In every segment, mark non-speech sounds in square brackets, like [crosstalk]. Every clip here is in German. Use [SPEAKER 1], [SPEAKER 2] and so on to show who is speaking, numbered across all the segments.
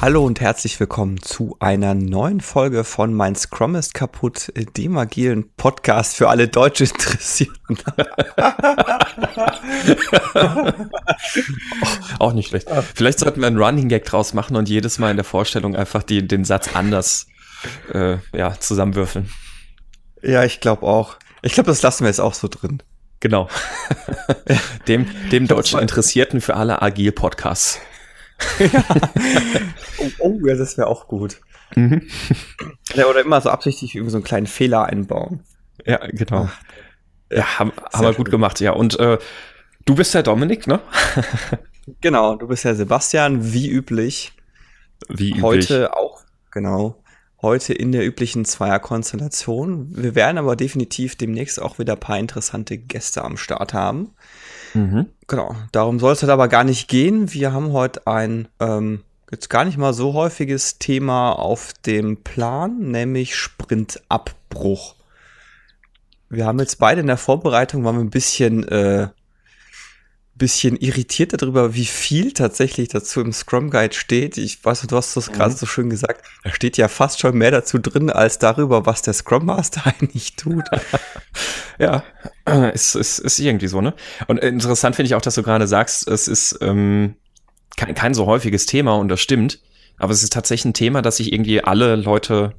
[SPEAKER 1] Hallo und herzlich willkommen zu einer neuen Folge von Mein Scrum ist kaputt, dem agilen Podcast für alle Deutsche Interessierten. [laughs]
[SPEAKER 2] auch nicht schlecht. Vielleicht sollten wir einen Running Gag draus machen und jedes Mal in der Vorstellung einfach die, den Satz anders äh, ja, zusammenwürfeln.
[SPEAKER 1] Ja, ich glaube auch. Ich glaube, das lassen wir jetzt auch so drin.
[SPEAKER 2] Genau. [laughs] dem dem deutschen Interessierten für alle Agil-Podcasts.
[SPEAKER 1] ja. [laughs] oh, oh, ja, das wäre auch gut. Mhm. Ja, oder immer so absichtlich irgendwie so einen kleinen Fehler einbauen.
[SPEAKER 2] Ja, genau. Ach, ja, haben, haben wir gut gemacht, ja. Und äh, du bist der Dominik, ne? [laughs]
[SPEAKER 1] genau, du bist der Sebastian, wie üblich.
[SPEAKER 2] Wie üblich.
[SPEAKER 1] Heute auch, genau. Heute in der üblichen Zweierkonstellation. Wir werden aber definitiv demnächst auch wieder ein paar interessante Gäste am Start haben. Mhm. Genau, darum soll es halt aber gar nicht gehen. Wir haben heute ein ähm, jetzt gar nicht mal so häufiges Thema auf dem Plan, nämlich Sprintabbruch. Wir haben jetzt beide in der Vorbereitung, waren wir ein bisschen, äh, bisschen irritiert darüber, wie viel tatsächlich dazu im Scrum Guide steht. Ich weiß, du hast das mhm. gerade so schön gesagt. Da steht ja fast schon mehr dazu drin, als darüber, was der Scrum Master [laughs] eigentlich tut. [laughs]
[SPEAKER 2] ja, ist, ist, ist irgendwie so, ne? Und interessant finde ich auch, dass du gerade sagst, es ist ähm, kein, kein so häufiges Thema und das stimmt. Aber es ist tatsächlich ein Thema, das sich irgendwie alle Leute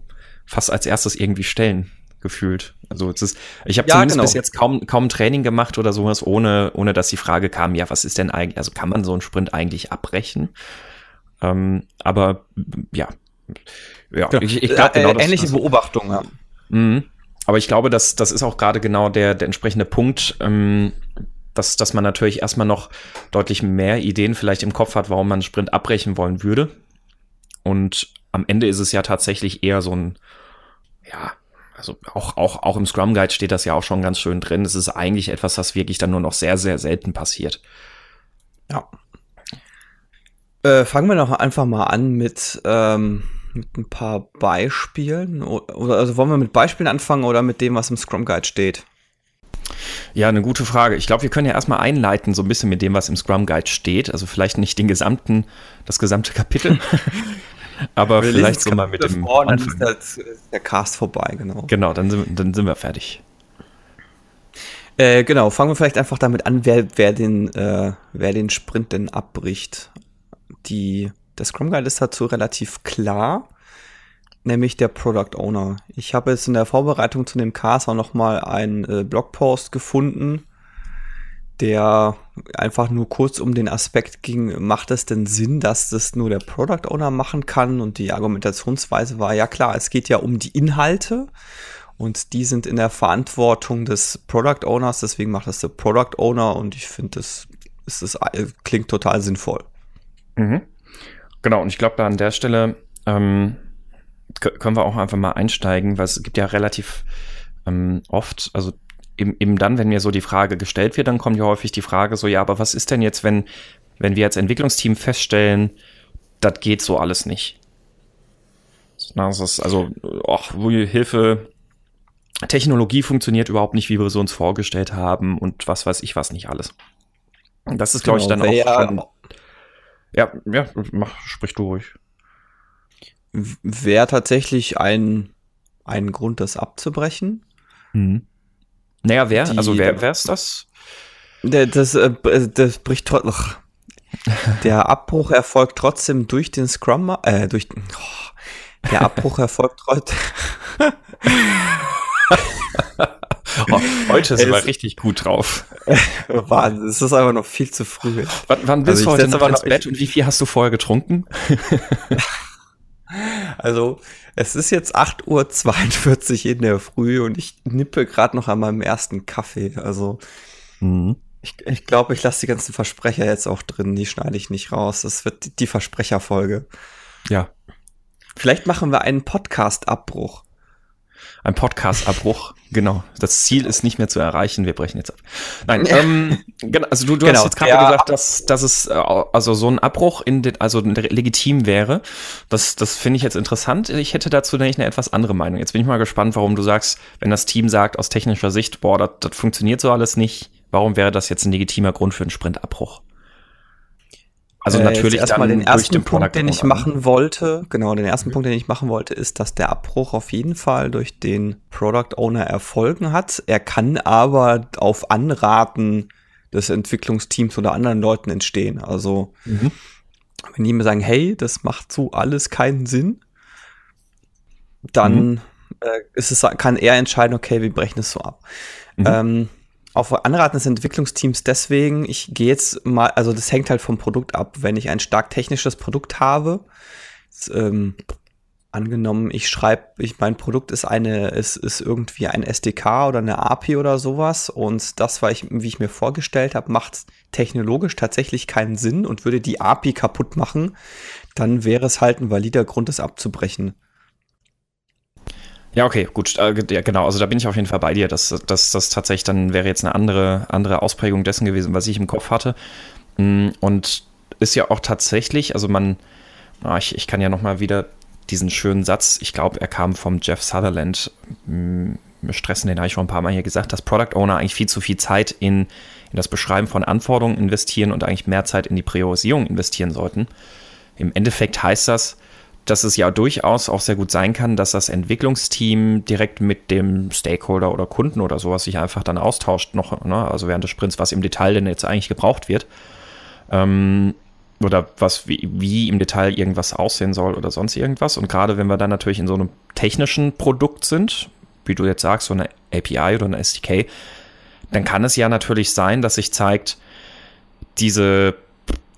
[SPEAKER 2] fast als erstes irgendwie stellen gefühlt. Also es ist, ich habe ja, zumindest genau. bis jetzt kaum kaum Training gemacht oder sowas, ohne ohne dass die Frage kam, ja, was ist denn eigentlich, also kann man so einen Sprint eigentlich abbrechen? Ähm, aber ja,
[SPEAKER 1] ja, ja. ich, ich glaube genau, äh, ähnliche das, Beobachtungen haben.
[SPEAKER 2] Mhm. Aber ich glaube, dass das ist auch gerade genau der der entsprechende Punkt. Ähm, dass, dass man natürlich erstmal noch deutlich mehr Ideen vielleicht im Kopf hat, warum man einen Sprint abbrechen wollen würde. Und am Ende ist es ja tatsächlich eher so ein, ja, also auch, auch, auch im Scrum Guide steht das ja auch schon ganz schön drin. Es ist eigentlich etwas, was wirklich dann nur noch sehr, sehr selten passiert.
[SPEAKER 1] Ja. Äh, fangen wir doch einfach mal an mit, ähm, mit ein paar Beispielen. Oder also wollen wir mit Beispielen anfangen oder mit dem, was im Scrum Guide steht?
[SPEAKER 2] Ja, eine gute Frage. Ich glaube, wir können ja erstmal einleiten, so ein bisschen mit dem, was im Scrum Guide steht. Also vielleicht nicht den gesamten, das gesamte Kapitel, [laughs] Aber wir vielleicht so mal mit dem
[SPEAKER 1] vor, dann ist der, der, Cast vorbei, genau.
[SPEAKER 2] Genau, dann sind, dann sind wir fertig.
[SPEAKER 1] Äh, genau, fangen wir vielleicht einfach damit an, wer, wer, den, äh, wer den Sprint denn abbricht. Die, der Scrum Guide ist dazu relativ klar, nämlich der Product Owner. Ich habe jetzt in der Vorbereitung zu dem Cast auch noch mal einen äh, Blogpost gefunden, der einfach nur kurz um den Aspekt ging, macht es denn Sinn, dass das nur der Product Owner machen kann? Und die Argumentationsweise war, ja klar, es geht ja um die Inhalte und die sind in der Verantwortung des Product Owners, deswegen macht das der Product Owner und ich finde, das, das, das klingt total sinnvoll.
[SPEAKER 2] Mhm. Genau, und ich glaube, da an der Stelle ähm, können wir auch einfach mal einsteigen, weil es gibt ja relativ ähm, oft, also eben, eben dann, wenn mir so die Frage gestellt wird, dann kommt ja häufig die Frage so, ja, aber was ist denn jetzt, wenn, wenn wir als Entwicklungsteam feststellen, das geht so alles nicht? Das ist also, ach, Hilfe, Technologie funktioniert überhaupt nicht, wie wir sie uns vorgestellt haben und was weiß ich was nicht alles. Das ist, glaube genau, ich, dann auch ja, schon, ja, ja, mach, sprich du ruhig.
[SPEAKER 1] Wäre tatsächlich ein, ein Grund, das abzubrechen.
[SPEAKER 2] Mhm. Naja, wer? Die, also wer, wer ist das?
[SPEAKER 1] Der, das, äh, das bricht trotzdem. [laughs] Der Abbruch erfolgt trotzdem durch den Scrum, äh, durch, oh, der Abbruch [laughs] erfolgt trotzdem. [laughs]
[SPEAKER 2] oh, heute sind wir richtig gut drauf.
[SPEAKER 1] Wahnsinn, es ist einfach noch viel zu früh.
[SPEAKER 2] W wann bist also du heute noch ins Bett und wie viel hast du vorher getrunken?
[SPEAKER 1] Also, es ist jetzt 8.42 Uhr in der Früh und ich nippe gerade noch an meinem ersten Kaffee. Also, mhm. ich glaube, ich, glaub, ich lasse die ganzen Versprecher jetzt auch drin. Die schneide ich nicht raus. Das wird die Versprecherfolge.
[SPEAKER 2] Ja.
[SPEAKER 1] Vielleicht machen wir einen Podcast-Abbruch
[SPEAKER 2] ein Podcast-Abbruch. [laughs] genau. Das Ziel ist nicht mehr zu erreichen. Wir brechen jetzt ab. Nein, ähm, [laughs] genau. Also du, du genau, hast jetzt gerade gesagt, dass, dass es äh, also so ein Abbruch in den, also legitim wäre. Das, das finde ich jetzt interessant. Ich hätte dazu nämlich eine etwas andere Meinung. Jetzt bin ich mal gespannt, warum du sagst, wenn das Team sagt aus technischer Sicht, boah, das funktioniert so alles nicht. Warum wäre das jetzt ein legitimer Grund für einen Sprintabbruch?
[SPEAKER 1] Also äh, natürlich erstmal den ersten den Punkt, den ich machen wollte. Genau, den ersten mhm. Punkt, den ich machen wollte, ist, dass der Abbruch auf jeden Fall durch den Product Owner erfolgen hat. Er kann aber auf Anraten des Entwicklungsteams oder anderen Leuten entstehen. Also mhm. wenn die mir sagen, hey, das macht so alles keinen Sinn, dann mhm. äh, ist es, kann er entscheiden, okay, wir brechen es so ab. Mhm. Ähm, auf Anraten des Entwicklungsteams deswegen, ich gehe jetzt mal, also das hängt halt vom Produkt ab. Wenn ich ein stark technisches Produkt habe, ähm, angenommen, ich schreibe, ich, mein Produkt ist eine, ist, ist irgendwie ein SDK oder eine API oder sowas und das, ich, wie ich mir vorgestellt habe, macht technologisch tatsächlich keinen Sinn und würde die API kaputt machen, dann wäre es halt ein valider Grund, es abzubrechen.
[SPEAKER 2] Ja, okay, gut. Äh, ja, genau. Also da bin ich auf jeden Fall bei dir. dass das, das tatsächlich dann wäre jetzt eine andere, andere Ausprägung dessen gewesen, was ich im Kopf hatte. Mm, und ist ja auch tatsächlich, also man, ich, ich kann ja nochmal wieder diesen schönen Satz, ich glaube, er kam vom Jeff Sutherland, mm, stressen, den habe ich schon ein paar Mal hier gesagt, dass Product Owner eigentlich viel zu viel Zeit in, in das Beschreiben von Anforderungen investieren und eigentlich mehr Zeit in die Priorisierung investieren sollten. Im Endeffekt heißt das, dass es ja durchaus auch sehr gut sein kann, dass das Entwicklungsteam direkt mit dem Stakeholder oder Kunden oder sowas sich einfach dann austauscht, noch, ne? also während des Sprints, was im Detail denn jetzt eigentlich gebraucht wird. Ähm, oder was, wie, wie im Detail irgendwas aussehen soll oder sonst irgendwas. Und gerade wenn wir dann natürlich in so einem technischen Produkt sind, wie du jetzt sagst, so eine API oder eine SDK, dann kann es ja natürlich sein, dass sich zeigt, diese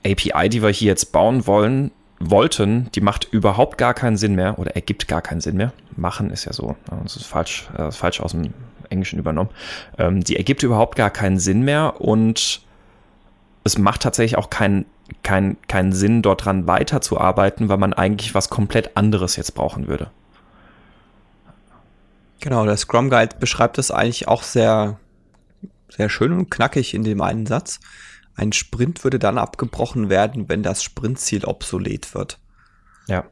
[SPEAKER 2] API, die wir hier jetzt bauen wollen, wollten, die macht überhaupt gar keinen Sinn mehr oder ergibt gar keinen Sinn mehr. Machen ist ja so, das ist falsch, ist falsch aus dem Englischen übernommen. Ähm, die ergibt überhaupt gar keinen Sinn mehr und es macht tatsächlich auch keinen kein, keinen Sinn, dort dran weiterzuarbeiten, weil man eigentlich was komplett anderes jetzt brauchen würde.
[SPEAKER 1] Genau, der Scrum Guide beschreibt das eigentlich auch sehr, sehr schön und knackig in dem einen Satz. Ein Sprint würde dann abgebrochen werden, wenn das Sprintziel obsolet wird.
[SPEAKER 2] Ja.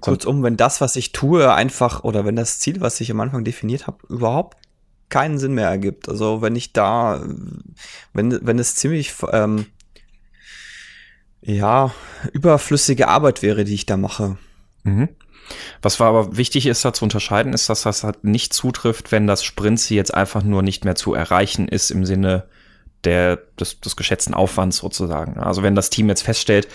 [SPEAKER 1] Kurzum, wenn das, was ich tue, einfach oder wenn das Ziel, was ich am Anfang definiert habe, überhaupt keinen Sinn mehr ergibt. Also wenn ich da, wenn, wenn es ziemlich ähm, ja, überflüssige Arbeit wäre, die ich da mache.
[SPEAKER 2] Mhm. Was war aber wichtig ist, da zu unterscheiden, ist, dass das halt nicht zutrifft, wenn das Sprintziel jetzt einfach nur nicht mehr zu erreichen ist im Sinne der, des, des geschätzten Aufwands sozusagen. Also wenn das Team jetzt feststellt,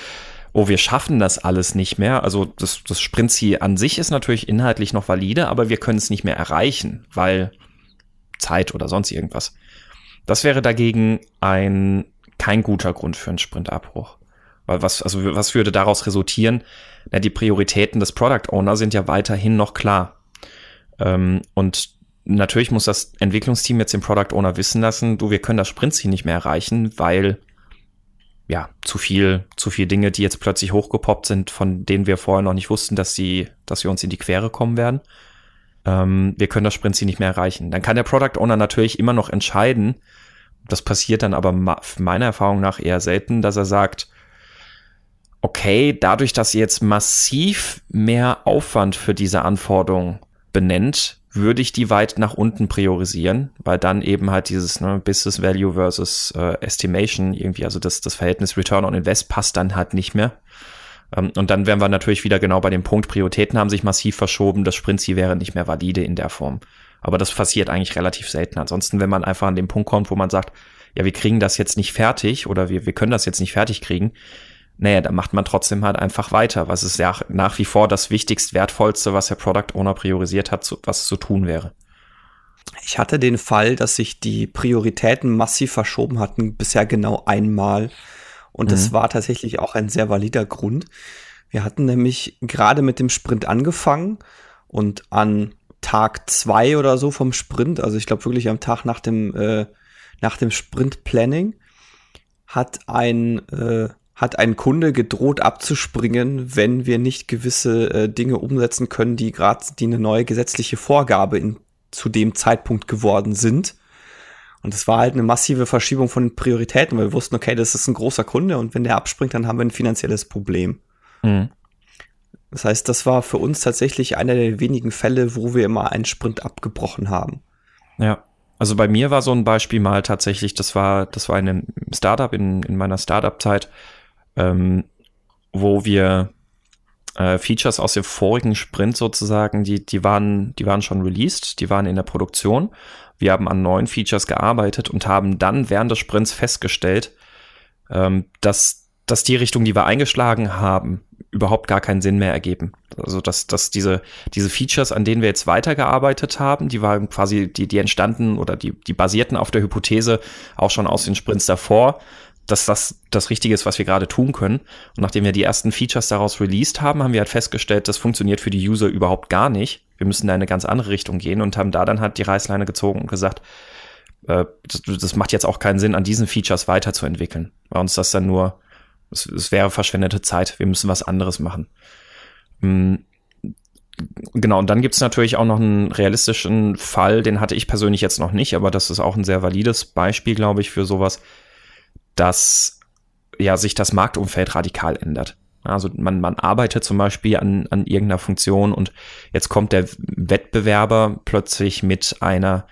[SPEAKER 2] oh, wir schaffen das alles nicht mehr. Also das, das Sprintziel an sich ist natürlich inhaltlich noch valide, aber wir können es nicht mehr erreichen, weil Zeit oder sonst irgendwas. Das wäre dagegen ein kein guter Grund für einen Sprintabbruch. Weil was, also was würde daraus resultieren? Na, die Prioritäten des Product Owner sind ja weiterhin noch klar. Ähm, und natürlich muss das Entwicklungsteam jetzt den Product Owner wissen lassen, du, wir können das Sprintziel nicht mehr erreichen, weil ja, zu viel, zu viel Dinge, die jetzt plötzlich hochgepoppt sind, von denen wir vorher noch nicht wussten, dass sie, dass wir uns in die Quere kommen werden. Ähm, wir können das Sprintziel nicht mehr erreichen. Dann kann der Product Owner natürlich immer noch entscheiden, das passiert dann aber meiner Erfahrung nach eher selten, dass er sagt, okay, dadurch, dass ihr jetzt massiv mehr Aufwand für diese Anforderung benennt, würde ich die weit nach unten priorisieren, weil dann eben halt dieses ne, Business Value versus äh, Estimation irgendwie, also das, das Verhältnis Return on Invest passt dann halt nicht mehr. Ähm, und dann wären wir natürlich wieder genau bei dem Punkt, Prioritäten haben sich massiv verschoben, das Sprintziel wäre nicht mehr valide in der Form. Aber das passiert eigentlich relativ selten. Ansonsten, wenn man einfach an den Punkt kommt, wo man sagt, ja, wir kriegen das jetzt nicht fertig oder wir, wir können das jetzt nicht fertig kriegen, naja, da macht man trotzdem halt einfach weiter, was ist ja nach wie vor das wichtigst wertvollste, was der Product Owner priorisiert hat, was zu tun wäre.
[SPEAKER 1] Ich hatte den Fall, dass sich die Prioritäten massiv verschoben hatten, bisher genau einmal. Und es mhm. war tatsächlich auch ein sehr valider Grund. Wir hatten nämlich gerade mit dem Sprint angefangen und an Tag zwei oder so vom Sprint, also ich glaube wirklich am Tag nach dem, äh, nach dem Sprint Planning, hat ein äh, hat ein Kunde gedroht abzuspringen, wenn wir nicht gewisse äh, Dinge umsetzen können, die gerade die eine neue gesetzliche Vorgabe in, zu dem Zeitpunkt geworden sind. Und es war halt eine massive Verschiebung von Prioritäten, weil wir wussten, okay, das ist ein großer Kunde und wenn der abspringt, dann haben wir ein finanzielles Problem. Mhm. Das heißt, das war für uns tatsächlich einer der wenigen Fälle, wo wir immer einen Sprint abgebrochen haben.
[SPEAKER 2] Ja. Also bei mir war so ein Beispiel mal tatsächlich, das war, das war in einem Startup in, in meiner Startup-Zeit ähm, wo wir äh, Features aus dem vorigen Sprint sozusagen, die, die, waren, die waren schon released, die waren in der Produktion. Wir haben an neuen Features gearbeitet und haben dann während des Sprints festgestellt, ähm, dass, dass die Richtung, die wir eingeschlagen haben, überhaupt gar keinen Sinn mehr ergeben. Also dass, dass diese, diese Features, an denen wir jetzt weitergearbeitet haben, die waren quasi, die, die entstanden oder die, die basierten auf der Hypothese auch schon aus den Sprints davor, dass das das Richtige ist, was wir gerade tun können. Und nachdem wir die ersten Features daraus released haben, haben wir halt festgestellt, das funktioniert für die User überhaupt gar nicht. Wir müssen da in eine ganz andere Richtung gehen und haben da dann halt die Reißleine gezogen und gesagt, äh, das, das macht jetzt auch keinen Sinn, an diesen Features weiterzuentwickeln. Bei uns das dann nur, es, es wäre verschwendete Zeit. Wir müssen was anderes machen. Mhm. Genau, und dann gibt's natürlich auch noch einen realistischen Fall, den hatte ich persönlich jetzt noch nicht, aber das ist auch ein sehr valides Beispiel, glaube ich, für sowas dass ja sich das Marktumfeld radikal ändert. Also man, man arbeitet zum Beispiel an, an irgendeiner Funktion und jetzt kommt der Wettbewerber plötzlich mit einer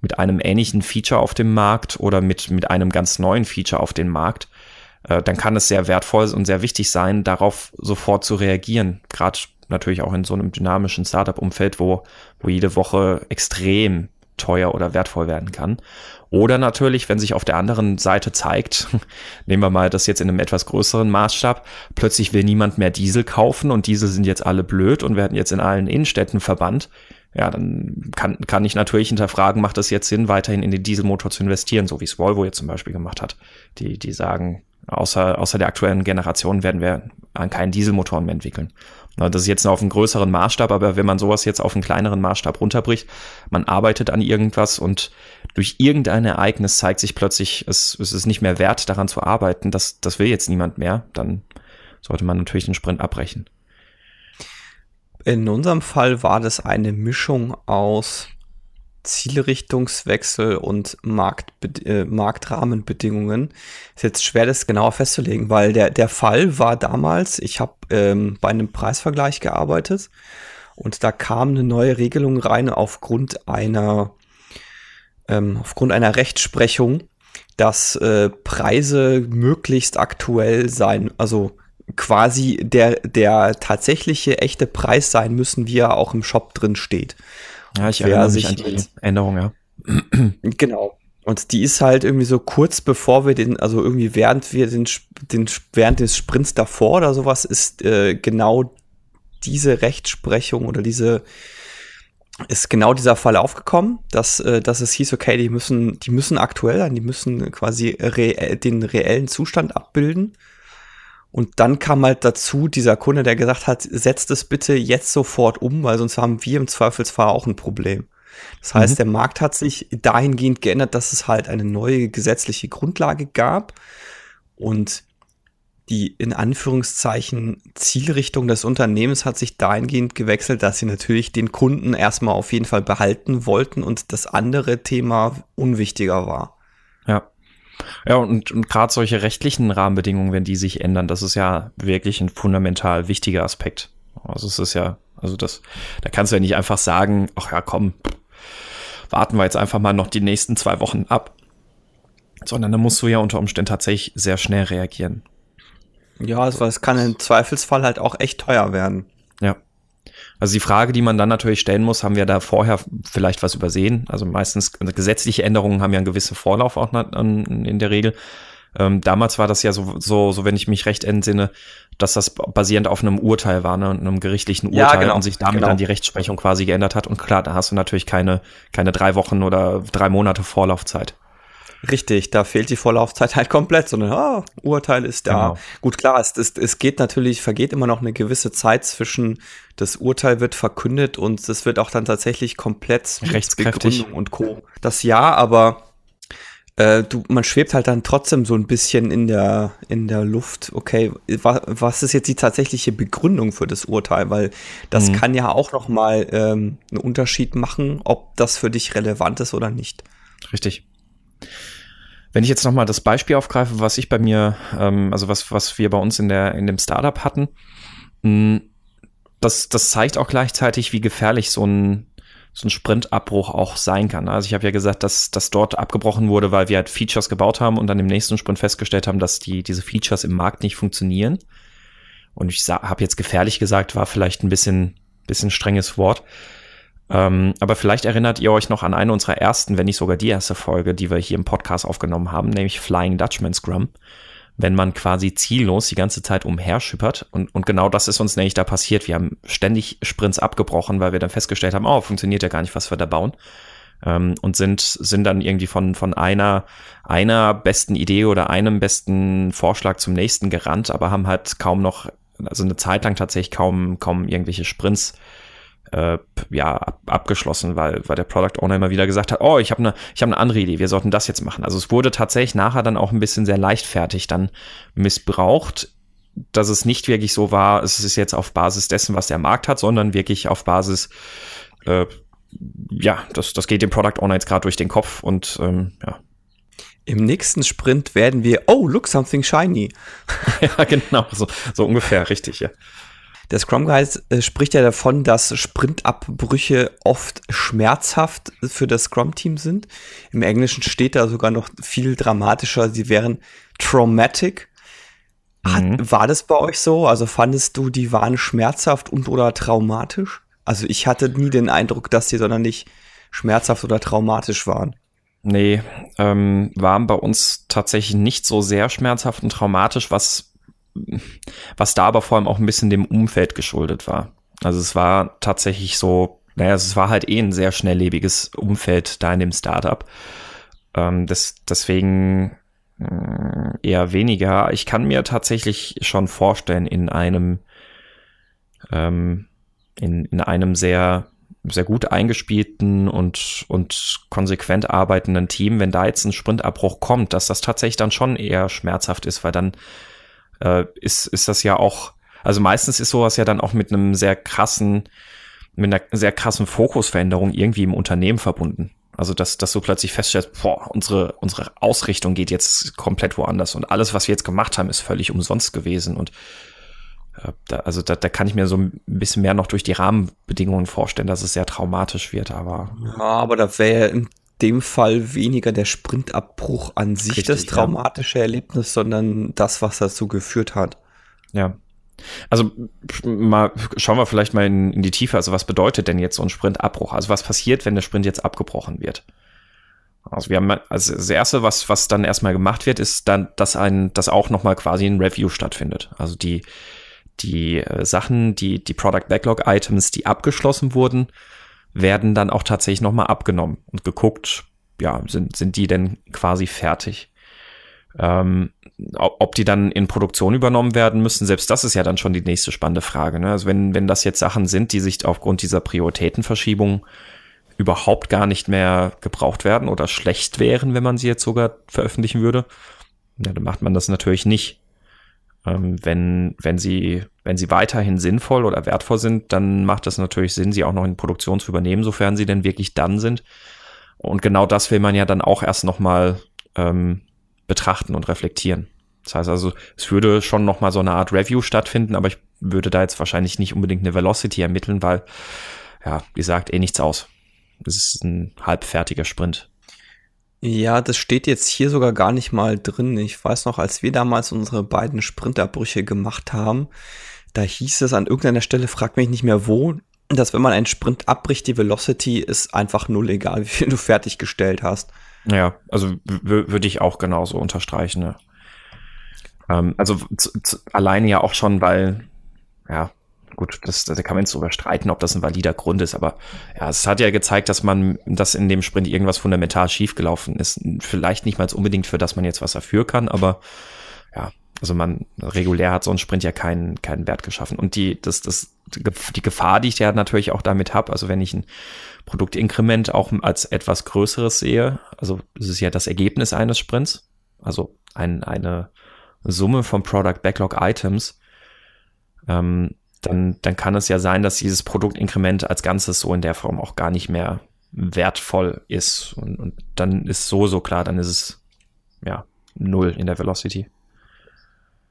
[SPEAKER 2] mit einem ähnlichen Feature auf dem Markt oder mit, mit einem ganz neuen Feature auf den Markt, äh, dann kann es sehr wertvoll und sehr wichtig sein, darauf sofort zu reagieren. Gerade natürlich auch in so einem dynamischen Startup-Umfeld, wo, wo jede Woche extrem teuer oder wertvoll werden kann. Oder natürlich, wenn sich auf der anderen Seite zeigt, [laughs] nehmen wir mal das jetzt in einem etwas größeren Maßstab, plötzlich will niemand mehr Diesel kaufen und Diesel sind jetzt alle blöd und werden jetzt in allen Innenstädten verbannt. Ja, dann kann, kann ich natürlich hinterfragen, macht es jetzt Sinn, weiterhin in den Dieselmotor zu investieren, so wie es Volvo jetzt zum Beispiel gemacht hat. Die, die sagen, außer, außer der aktuellen Generation werden wir an keinen Dieselmotoren mehr entwickeln. Das ist jetzt auf einen größeren Maßstab, aber wenn man sowas jetzt auf einen kleineren Maßstab runterbricht, man arbeitet an irgendwas und durch irgendein Ereignis zeigt sich plötzlich, es, es ist nicht mehr wert, daran zu arbeiten, das, das will jetzt niemand mehr, dann sollte man natürlich den Sprint abbrechen.
[SPEAKER 1] In unserem Fall war das eine Mischung aus Zielrichtungswechsel und Markt, äh, Marktrahmenbedingungen. Ist jetzt schwer, das genauer festzulegen, weil der, der Fall war damals, ich habe ähm, bei einem Preisvergleich gearbeitet und da kam eine neue Regelung rein aufgrund einer, ähm, aufgrund einer Rechtsprechung, dass äh, Preise möglichst aktuell sein, also quasi der, der tatsächliche echte Preis sein müssen, wie er auch im Shop drin steht.
[SPEAKER 2] Ja, ich erinnere mich an die Änderung, ja. [clears throat]
[SPEAKER 1] Genau. Und die ist halt irgendwie so kurz bevor wir den, also irgendwie während wir den, den während des Sprints davor oder sowas ist äh, genau diese Rechtsprechung oder diese ist genau dieser Fall aufgekommen, dass, äh, dass es hieß, okay, die müssen, die müssen aktuell sein, die müssen quasi re den reellen Zustand abbilden. Und dann kam halt dazu dieser Kunde, der gesagt hat, setzt es bitte jetzt sofort um, weil sonst haben wir im Zweifelsfall auch ein Problem. Das heißt, mhm. der Markt hat sich dahingehend geändert, dass es halt eine neue gesetzliche Grundlage gab und die in Anführungszeichen Zielrichtung des Unternehmens hat sich dahingehend gewechselt, dass sie natürlich den Kunden erstmal auf jeden Fall behalten wollten und das andere Thema unwichtiger war.
[SPEAKER 2] Ja. Und, und gerade solche rechtlichen Rahmenbedingungen, wenn die sich ändern, das ist ja wirklich ein fundamental wichtiger Aspekt. Also es ist ja, also das, da kannst du ja nicht einfach sagen, ach ja, komm, warten wir jetzt einfach mal noch die nächsten zwei Wochen ab. Sondern da musst du ja unter Umständen tatsächlich sehr schnell reagieren.
[SPEAKER 1] Ja, also es kann im Zweifelsfall halt auch echt teuer werden.
[SPEAKER 2] Also die Frage, die man dann natürlich stellen muss, haben wir da vorher vielleicht was übersehen? Also meistens also gesetzliche Änderungen haben ja einen gewissen Vorlauf auch in der Regel. Ähm, damals war das ja so, so, so, wenn ich mich recht entsinne, dass das basierend auf einem Urteil war, ne, einem gerichtlichen Urteil ja, genau, und sich damit genau. dann die Rechtsprechung quasi geändert hat. Und klar, da hast du natürlich keine, keine drei Wochen oder drei Monate Vorlaufzeit.
[SPEAKER 1] Richtig, da fehlt die Vorlaufzeit halt komplett, sondern ah, Urteil ist da. Genau. Gut, klar, es, es, es geht natürlich, vergeht immer noch eine gewisse Zeit zwischen das Urteil wird verkündet und es wird auch dann tatsächlich komplett
[SPEAKER 2] rechtskräftig
[SPEAKER 1] und Co. Das ja, aber äh, du, man schwebt halt dann trotzdem so ein bisschen in der, in der Luft, okay, wa, was ist jetzt die tatsächliche Begründung für das Urteil? Weil das mhm. kann ja auch noch mal ähm, einen Unterschied machen, ob das für dich relevant ist oder nicht.
[SPEAKER 2] Richtig. Wenn ich jetzt nochmal das Beispiel aufgreife, was ich bei mir, ähm, also was, was wir bei uns in der, in dem Startup hatten, mh, hm, das, das zeigt auch gleichzeitig, wie gefährlich so ein, so ein Sprintabbruch auch sein kann. Also ich habe ja gesagt, dass das dort abgebrochen wurde, weil wir halt Features gebaut haben und dann im nächsten Sprint festgestellt haben, dass die diese Features im Markt nicht funktionieren. Und ich habe jetzt gefährlich gesagt, war vielleicht ein bisschen bisschen strenges Wort. Ähm, aber vielleicht erinnert ihr euch noch an eine unserer ersten, wenn nicht sogar die erste Folge, die wir hier im Podcast aufgenommen haben, nämlich Flying Dutchman Scrum. Wenn man quasi ziellos die ganze Zeit umherschippert. Und, und genau das ist uns nämlich da passiert. Wir haben ständig Sprints abgebrochen, weil wir dann festgestellt haben, oh, funktioniert ja gar nicht, was wir da bauen. Ähm, und sind, sind dann irgendwie von, von einer, einer besten Idee oder einem besten Vorschlag zum nächsten gerannt, aber haben halt kaum noch, also eine Zeit lang tatsächlich kaum, kaum irgendwelche Sprints äh, ja, ab, abgeschlossen, weil, weil der Product Owner immer wieder gesagt hat, oh, ich habe eine ich hab eine andere Idee, wir sollten das jetzt machen. Also es wurde tatsächlich nachher dann auch ein bisschen sehr leichtfertig dann missbraucht, dass es nicht wirklich so war, es ist jetzt auf Basis dessen, was der Markt hat, sondern wirklich auf Basis, äh, ja, das, das geht dem Product Owner jetzt gerade durch den Kopf und ähm, ja.
[SPEAKER 1] Im nächsten Sprint werden wir, oh, look, something shiny. [laughs]
[SPEAKER 2] ja, genau, so, so ungefähr, richtig, ja.
[SPEAKER 1] Der Scrum Guide äh, spricht ja davon, dass Sprintabbrüche oft schmerzhaft für das Scrum-Team sind. Im Englischen steht da sogar noch viel dramatischer, sie wären traumatic. Hat, mhm. War das bei euch so? Also fandest du, die waren schmerzhaft und oder traumatisch? Also ich hatte nie den Eindruck, dass die sondern nicht schmerzhaft oder traumatisch waren.
[SPEAKER 2] Nee, ähm, waren bei uns tatsächlich nicht so sehr schmerzhaft und traumatisch, was was da aber vor allem auch ein bisschen dem Umfeld geschuldet war. Also es war tatsächlich so, naja, es war halt eh ein sehr schnelllebiges Umfeld da in dem Startup. Ähm, das, deswegen äh, eher weniger. Ich kann mir tatsächlich schon vorstellen, in einem, ähm, in, in einem sehr, sehr gut eingespielten und, und konsequent arbeitenden Team, wenn da jetzt ein Sprintabbruch kommt, dass das tatsächlich dann schon eher schmerzhaft ist, weil dann äh, ist, ist das ja auch, also meistens ist sowas ja dann auch mit einem sehr krassen, mit einer sehr krassen Fokusveränderung irgendwie im Unternehmen verbunden. Also, dass, dass du plötzlich feststellst, boah, unsere, unsere Ausrichtung geht jetzt komplett woanders und alles, was wir jetzt gemacht haben, ist völlig umsonst gewesen und äh, da, also da, da kann ich mir so ein bisschen mehr noch durch die Rahmenbedingungen vorstellen, dass es sehr traumatisch wird, aber.
[SPEAKER 1] Ja, aber da wäre im dem Fall weniger der Sprintabbruch an sich Richtig, das traumatische ja. Erlebnis, sondern das, was dazu geführt hat.
[SPEAKER 2] Ja. Also mal schauen wir vielleicht mal in, in die Tiefe. Also was bedeutet denn jetzt so ein Sprintabbruch? Also was passiert, wenn der Sprint jetzt abgebrochen wird? Also wir haben also das erste, was was dann erstmal gemacht wird, ist dann, dass ein, dass auch noch mal quasi ein Review stattfindet. Also die die äh, Sachen, die die Product Backlog Items, die abgeschlossen wurden, werden dann auch tatsächlich nochmal abgenommen und geguckt, ja, sind, sind die denn quasi fertig? Ähm, ob die dann in Produktion übernommen werden müssen, selbst das ist ja dann schon die nächste spannende Frage. Ne? Also wenn, wenn das jetzt Sachen sind, die sich aufgrund dieser Prioritätenverschiebung überhaupt gar nicht mehr gebraucht werden oder schlecht wären, wenn man sie jetzt sogar veröffentlichen würde, ja, dann macht man das natürlich nicht. Ähm, wenn, wenn sie, wenn sie weiterhin sinnvoll oder wertvoll sind, dann macht das natürlich Sinn, sie auch noch in Produktion zu übernehmen, sofern sie denn wirklich dann sind. Und genau das will man ja dann auch erst nochmal ähm, betrachten und reflektieren. Das heißt also, es würde schon nochmal so eine Art Review stattfinden, aber ich würde da jetzt wahrscheinlich nicht unbedingt eine Velocity ermitteln, weil, ja, die sagt eh nichts aus. Es ist ein halbfertiger Sprint.
[SPEAKER 1] Ja, das steht jetzt hier sogar gar nicht mal drin. Ich weiß noch, als wir damals unsere beiden Sprinterbrüche gemacht haben, da hieß es an irgendeiner Stelle, frag mich nicht mehr wo, dass wenn man einen Sprint abbricht, die Velocity ist einfach null egal, wie viel du fertiggestellt hast.
[SPEAKER 2] Ja, also würde ich auch genauso unterstreichen. Ne? Ähm, also alleine ja auch schon, weil, ja, gut, das, da kann man jetzt drüber streiten, ob das ein valider Grund ist, aber ja, es hat ja gezeigt, dass man, dass in dem Sprint irgendwas fundamental schiefgelaufen ist. Vielleicht nicht mal unbedingt, für das man jetzt was dafür kann, aber ja, also man, regulär hat so ein Sprint ja keinen, keinen Wert geschaffen. Und die, das, das, die Gefahr, die ich ja natürlich auch damit habe, also wenn ich ein Produktinkrement auch als etwas größeres sehe, also es ist ja das Ergebnis eines Sprints, also ein, eine Summe von Product Backlog Items, ähm, dann, dann kann es ja sein, dass dieses Produktinkrement als Ganzes so in der Form auch gar nicht mehr wertvoll ist. Und, und dann ist so, so klar, dann ist es ja null in der Velocity.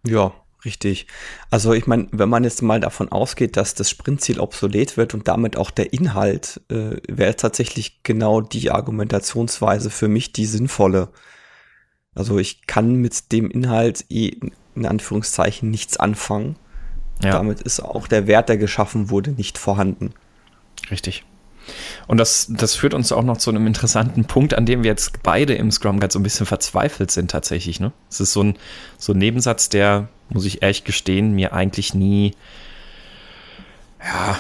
[SPEAKER 1] Ja, Richtig. Also ich meine, wenn man jetzt mal davon ausgeht, dass das Sprintziel obsolet wird und damit auch der Inhalt, äh, wäre tatsächlich genau die Argumentationsweise für mich die sinnvolle. Also ich kann mit dem Inhalt eh in Anführungszeichen nichts anfangen. Ja. Damit ist auch der Wert, der geschaffen wurde, nicht vorhanden.
[SPEAKER 2] Richtig. Und das, das führt uns auch noch zu einem interessanten Punkt, an dem wir jetzt beide im Scrum Guide so ein bisschen verzweifelt sind tatsächlich. Ne? Es ist so ein, so ein Nebensatz, der, muss ich ehrlich gestehen, mir eigentlich nie, ja,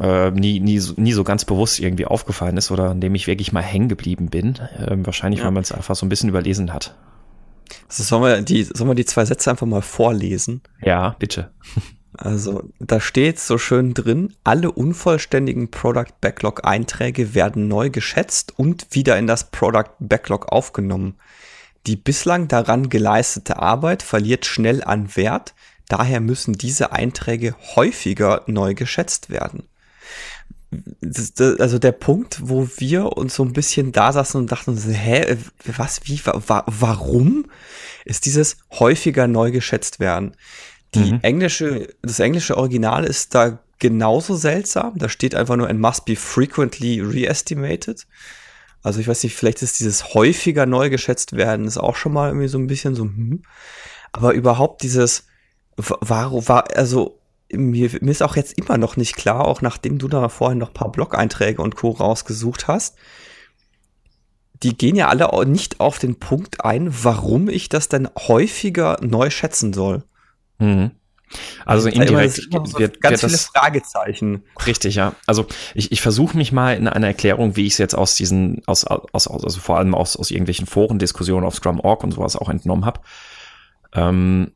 [SPEAKER 2] äh, nie, nie, nie so ganz bewusst irgendwie aufgefallen ist oder an dem ich wirklich mal hängen geblieben bin. Äh, wahrscheinlich, ja. weil man es einfach so ein bisschen überlesen hat.
[SPEAKER 1] Also sollen, wir die, sollen wir die zwei Sätze einfach mal vorlesen?
[SPEAKER 2] Ja, bitte.
[SPEAKER 1] Also da steht so schön drin, alle unvollständigen Product Backlog Einträge werden neu geschätzt und wieder in das Product Backlog aufgenommen. Die bislang daran geleistete Arbeit verliert schnell an Wert, daher müssen diese Einträge häufiger neu geschätzt werden. also der Punkt, wo wir uns so ein bisschen da saßen und dachten, hä, was, wie, wa, warum ist dieses häufiger neu geschätzt werden? Die mhm. englische, das englische Original ist da genauso seltsam. Da steht einfach nur, and must be frequently reestimated. Also ich weiß nicht, vielleicht ist dieses häufiger neu geschätzt werden, ist auch schon mal irgendwie so ein bisschen so, hm. Aber überhaupt dieses, warum war, also mir, mir ist auch jetzt immer noch nicht klar, auch nachdem du da vorhin noch paar Blog-Einträge und Co. rausgesucht hast, die gehen ja alle nicht auf den Punkt ein, warum ich das denn häufiger neu schätzen soll.
[SPEAKER 2] Mhm. Also indirekt so
[SPEAKER 1] wird, ganz wird viele Fragezeichen.
[SPEAKER 2] Richtig, ja. Also ich, ich versuche mich mal in einer Erklärung, wie ich es jetzt aus diesen, aus, aus, aus, also vor allem aus, aus irgendwelchen Forendiskussionen auf Scrum.org und sowas auch entnommen habe. Ähm,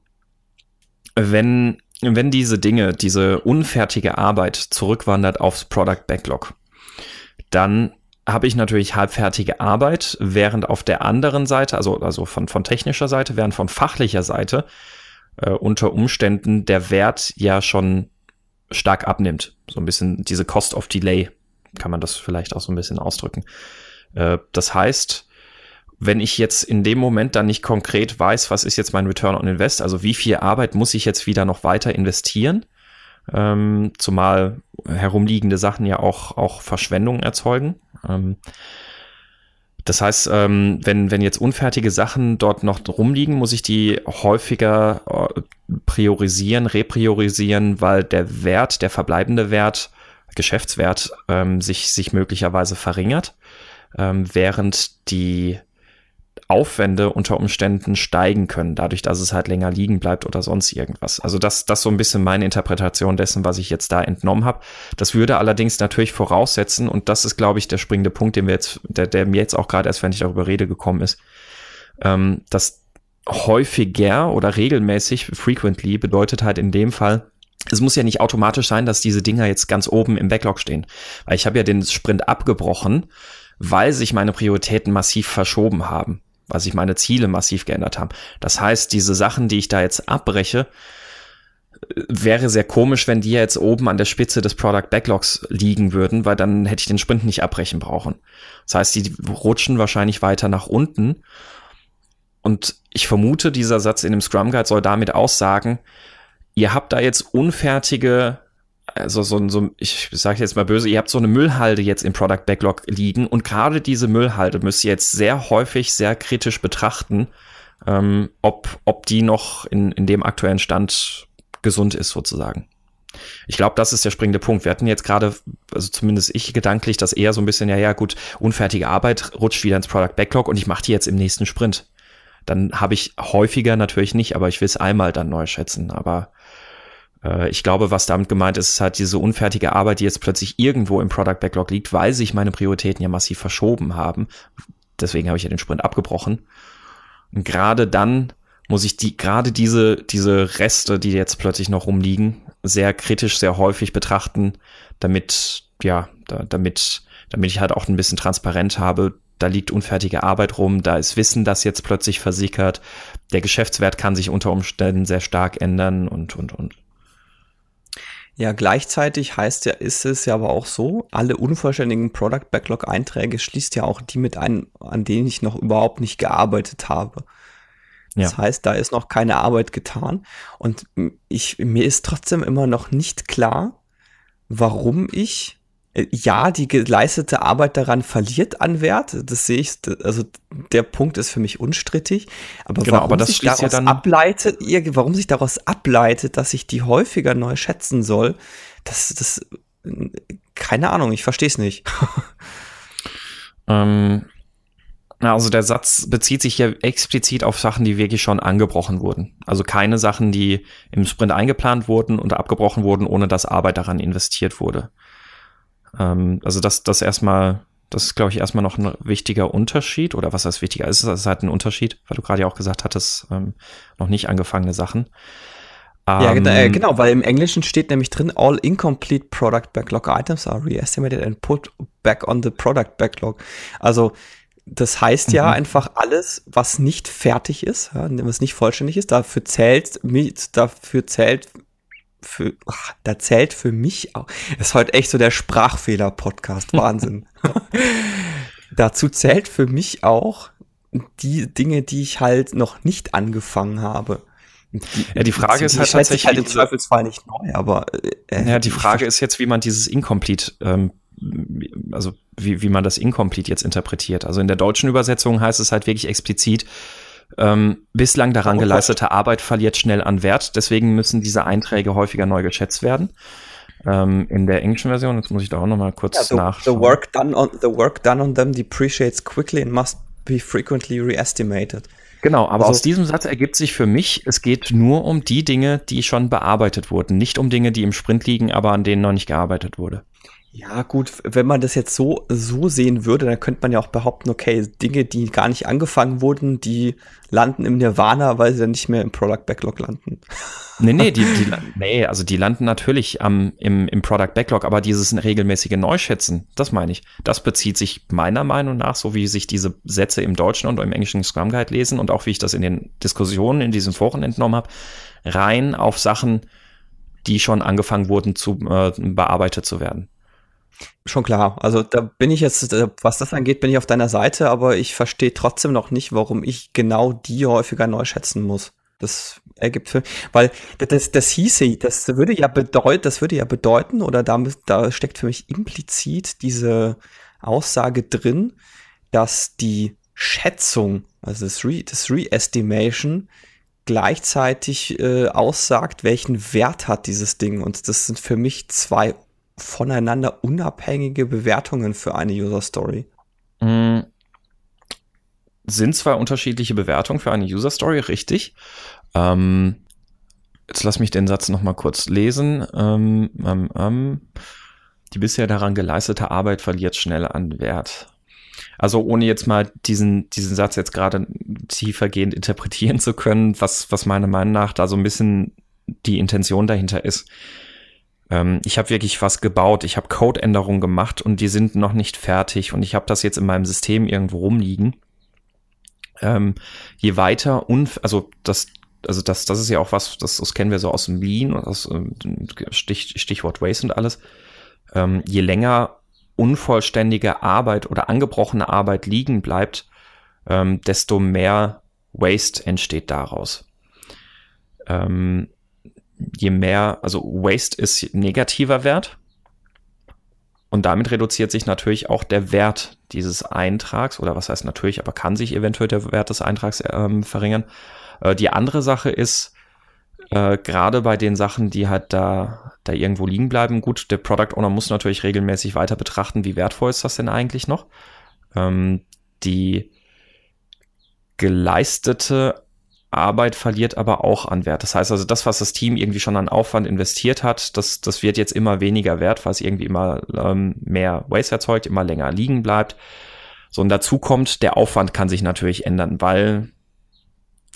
[SPEAKER 2] wenn, wenn diese Dinge, diese unfertige Arbeit zurückwandert aufs Product Backlog, dann habe ich natürlich halbfertige Arbeit, während auf der anderen Seite, also, also von, von technischer Seite, während von fachlicher Seite äh, unter Umständen der Wert ja schon stark abnimmt. So ein bisschen diese Cost of Delay kann man das vielleicht auch so ein bisschen ausdrücken. Äh, das heißt, wenn ich jetzt in dem Moment dann nicht konkret weiß, was ist jetzt mein Return on Invest, also wie viel Arbeit muss ich jetzt wieder noch weiter investieren, ähm, zumal herumliegende Sachen ja auch, auch Verschwendung erzeugen. Ähm, das heißt, ähm, wenn, wenn jetzt unfertige Sachen dort noch rumliegen, muss ich die häufiger äh, priorisieren, repriorisieren, weil der Wert, der verbleibende Wert, Geschäftswert, ähm, sich, sich möglicherweise verringert, ähm, während die Aufwände unter Umständen steigen können, dadurch, dass es halt länger liegen bleibt oder sonst irgendwas. Also das, das so ein bisschen meine Interpretation dessen, was ich jetzt da entnommen habe. Das würde allerdings natürlich voraussetzen, und das ist, glaube ich, der springende Punkt, den wir jetzt, der, der mir jetzt auch gerade erst, wenn ich darüber rede, gekommen ist, ähm, dass häufiger oder regelmäßig, frequently, bedeutet halt in dem Fall, es muss ja nicht automatisch sein, dass diese Dinger jetzt ganz oben im Backlog stehen. Weil ich habe ja den Sprint abgebrochen, weil sich meine Prioritäten massiv verschoben haben weil sich meine Ziele massiv geändert haben. Das heißt, diese Sachen, die ich da jetzt abbreche, wäre sehr komisch, wenn die jetzt oben an der Spitze des Product Backlogs liegen würden, weil dann hätte ich den Sprint nicht abbrechen brauchen. Das heißt, die rutschen wahrscheinlich weiter nach unten. Und ich vermute, dieser Satz in dem Scrum Guide soll damit aussagen, ihr habt da jetzt unfertige also so, so ich sage jetzt mal böse, ihr habt so eine Müllhalde jetzt im Product Backlog liegen und gerade diese Müllhalde müsst ihr jetzt sehr häufig sehr kritisch betrachten, ähm, ob, ob die noch in, in dem aktuellen Stand gesund ist sozusagen. Ich glaube, das ist der springende Punkt. Wir hatten jetzt gerade, also zumindest ich gedanklich, das eher so ein bisschen, ja, ja, gut, unfertige Arbeit rutscht wieder ins Product Backlog und ich mache die jetzt im nächsten Sprint. Dann habe ich häufiger natürlich nicht, aber ich will es einmal dann neu schätzen. Aber ich glaube, was damit gemeint ist, ist halt diese unfertige Arbeit, die jetzt plötzlich irgendwo im Product Backlog liegt, weil sich meine Prioritäten ja massiv verschoben haben. Deswegen habe ich ja den Sprint abgebrochen. Und gerade dann muss ich die, gerade diese, diese Reste, die jetzt plötzlich noch rumliegen, sehr kritisch, sehr häufig betrachten, damit, ja, da, damit, damit ich halt auch ein bisschen transparent habe, da liegt unfertige Arbeit rum, da ist Wissen, das jetzt plötzlich versickert, der Geschäftswert kann sich unter Umständen sehr stark ändern und, und, und.
[SPEAKER 1] Ja, gleichzeitig heißt ja, ist es ja aber auch so, alle unvollständigen Product Backlog Einträge schließt ja auch die mit ein, an denen ich noch überhaupt nicht gearbeitet habe. Das ja. heißt, da ist noch keine Arbeit getan. Und ich, mir ist trotzdem immer noch nicht klar, warum ich ja, die geleistete Arbeit daran verliert an Wert. Das sehe ich, also der Punkt ist für mich unstrittig. Aber
[SPEAKER 2] genau,
[SPEAKER 1] warum
[SPEAKER 2] aber das
[SPEAKER 1] sich daraus
[SPEAKER 2] ja dann
[SPEAKER 1] ableitet, warum sich daraus ableitet, dass ich die häufiger neu schätzen soll, das, das, keine Ahnung, ich verstehe es nicht. [laughs]
[SPEAKER 2] ähm, also der Satz bezieht sich ja explizit auf Sachen, die wirklich schon angebrochen wurden. Also keine Sachen, die im Sprint eingeplant wurden und abgebrochen wurden, ohne dass Arbeit daran investiert wurde. Ähm, also das, das erstmal, das ist, glaube ich, erstmal noch ein wichtiger Unterschied. Oder was heißt wichtiger? Es ist halt ein Unterschied, weil du gerade ja auch gesagt hattest, ähm, noch nicht angefangene Sachen.
[SPEAKER 1] Ja, ähm, äh, genau, weil im Englischen steht nämlich drin, all incomplete product backlog items are reestimated and put back on the product backlog. Also das heißt ja mhm. einfach alles, was nicht fertig ist, was nicht vollständig ist, dafür zählt, dafür zählt für, ach, da zählt für mich auch, das ist heute echt so der Sprachfehler-Podcast, [laughs] Wahnsinn. Dazu zählt für mich auch die Dinge, die ich halt noch nicht angefangen habe.
[SPEAKER 2] Die, ja, die Frage die, ist halt
[SPEAKER 1] tatsächlich halt im Zweifelsfall nicht neu, aber
[SPEAKER 2] äh, ja, die Frage ist jetzt, wie man dieses Incomplete, ähm, also wie, wie man das Incomplete jetzt interpretiert. Also in der deutschen Übersetzung heißt es halt wirklich explizit, ähm, bislang daran oh geleistete Arbeit verliert schnell an Wert, deswegen müssen diese Einträge häufiger neu geschätzt werden. Ähm, in der englischen Version, jetzt muss ich da auch noch mal kurz ja, the, nachschauen.
[SPEAKER 1] The work, done on, the work done on them depreciates quickly and must be frequently reestimated.
[SPEAKER 2] Genau, aber also, aus diesem Satz ergibt sich für mich, es geht nur um die Dinge, die schon bearbeitet wurden, nicht um Dinge, die im Sprint liegen, aber an denen noch nicht gearbeitet wurde.
[SPEAKER 1] Ja, gut, wenn man das jetzt so, so sehen würde, dann könnte man ja auch behaupten, okay, Dinge, die gar nicht angefangen wurden, die landen im Nirvana, weil sie dann nicht mehr im Product Backlog landen.
[SPEAKER 2] Nee, nee, die, die, nee, also die landen natürlich am, im, im Product Backlog, aber dieses regelmäßige Neuschätzen, das meine ich, das bezieht sich meiner Meinung nach, so wie sich diese Sätze im Deutschen und im englischen Scrum Guide lesen und auch wie ich das in den Diskussionen in diesen Foren entnommen habe, rein auf Sachen, die schon angefangen wurden zu äh, bearbeitet zu werden.
[SPEAKER 1] Schon klar. Also da bin ich jetzt, äh, was das angeht, bin ich auf deiner Seite, aber ich verstehe trotzdem noch nicht, warum ich genau die häufiger neu schätzen muss. Das ergibt für, weil das, das hieße, das würde ja bedeuten, das würde ja bedeuten, oder damit, da steckt für mich implizit diese Aussage drin, dass die Schätzung, also das, Re, das Re-Estimation, gleichzeitig äh, aussagt, welchen Wert hat dieses Ding. Und das sind für mich zwei voneinander unabhängige Bewertungen für eine User Story? Mm,
[SPEAKER 2] sind zwei unterschiedliche Bewertungen für eine User Story, richtig. Ähm, jetzt lass mich den Satz noch mal kurz lesen. Ähm, ähm, ähm die bisher daran geleistete Arbeit verliert schnell an Wert. Also ohne jetzt mal diesen, diesen Satz jetzt gerade tiefergehend interpretieren zu können, was, was meiner Meinung nach da so ein bisschen die Intention dahinter ist. Ähm, ich habe wirklich was gebaut, ich habe Codeänderungen gemacht und die sind noch nicht fertig und ich habe das jetzt in meinem System irgendwo rumliegen. Ähm, je weiter also das also das, das ist ja auch was, das, das kennen wir so aus dem Lean aus äh, Stich, Stichwort Waste und alles. Ähm, je länger unvollständige Arbeit oder angebrochene Arbeit liegen bleibt, ähm, desto mehr Waste entsteht daraus. Ähm, je mehr, also Waste ist negativer Wert. Und damit reduziert sich natürlich auch der Wert dieses Eintrags, oder was heißt natürlich, aber kann sich eventuell der Wert des Eintrags ähm, verringern. Äh, die andere Sache ist, äh, gerade bei den Sachen, die halt da, da irgendwo liegen bleiben, gut, der Product Owner muss natürlich regelmäßig weiter betrachten, wie wertvoll ist das denn eigentlich noch. Ähm, die geleistete Arbeit verliert aber auch an Wert. Das heißt also, das, was das Team irgendwie schon an Aufwand investiert hat, das, das wird jetzt immer weniger wert, weil es irgendwie immer ähm, mehr Waste erzeugt, immer länger liegen bleibt. So, und dazu kommt, der Aufwand kann sich natürlich ändern, weil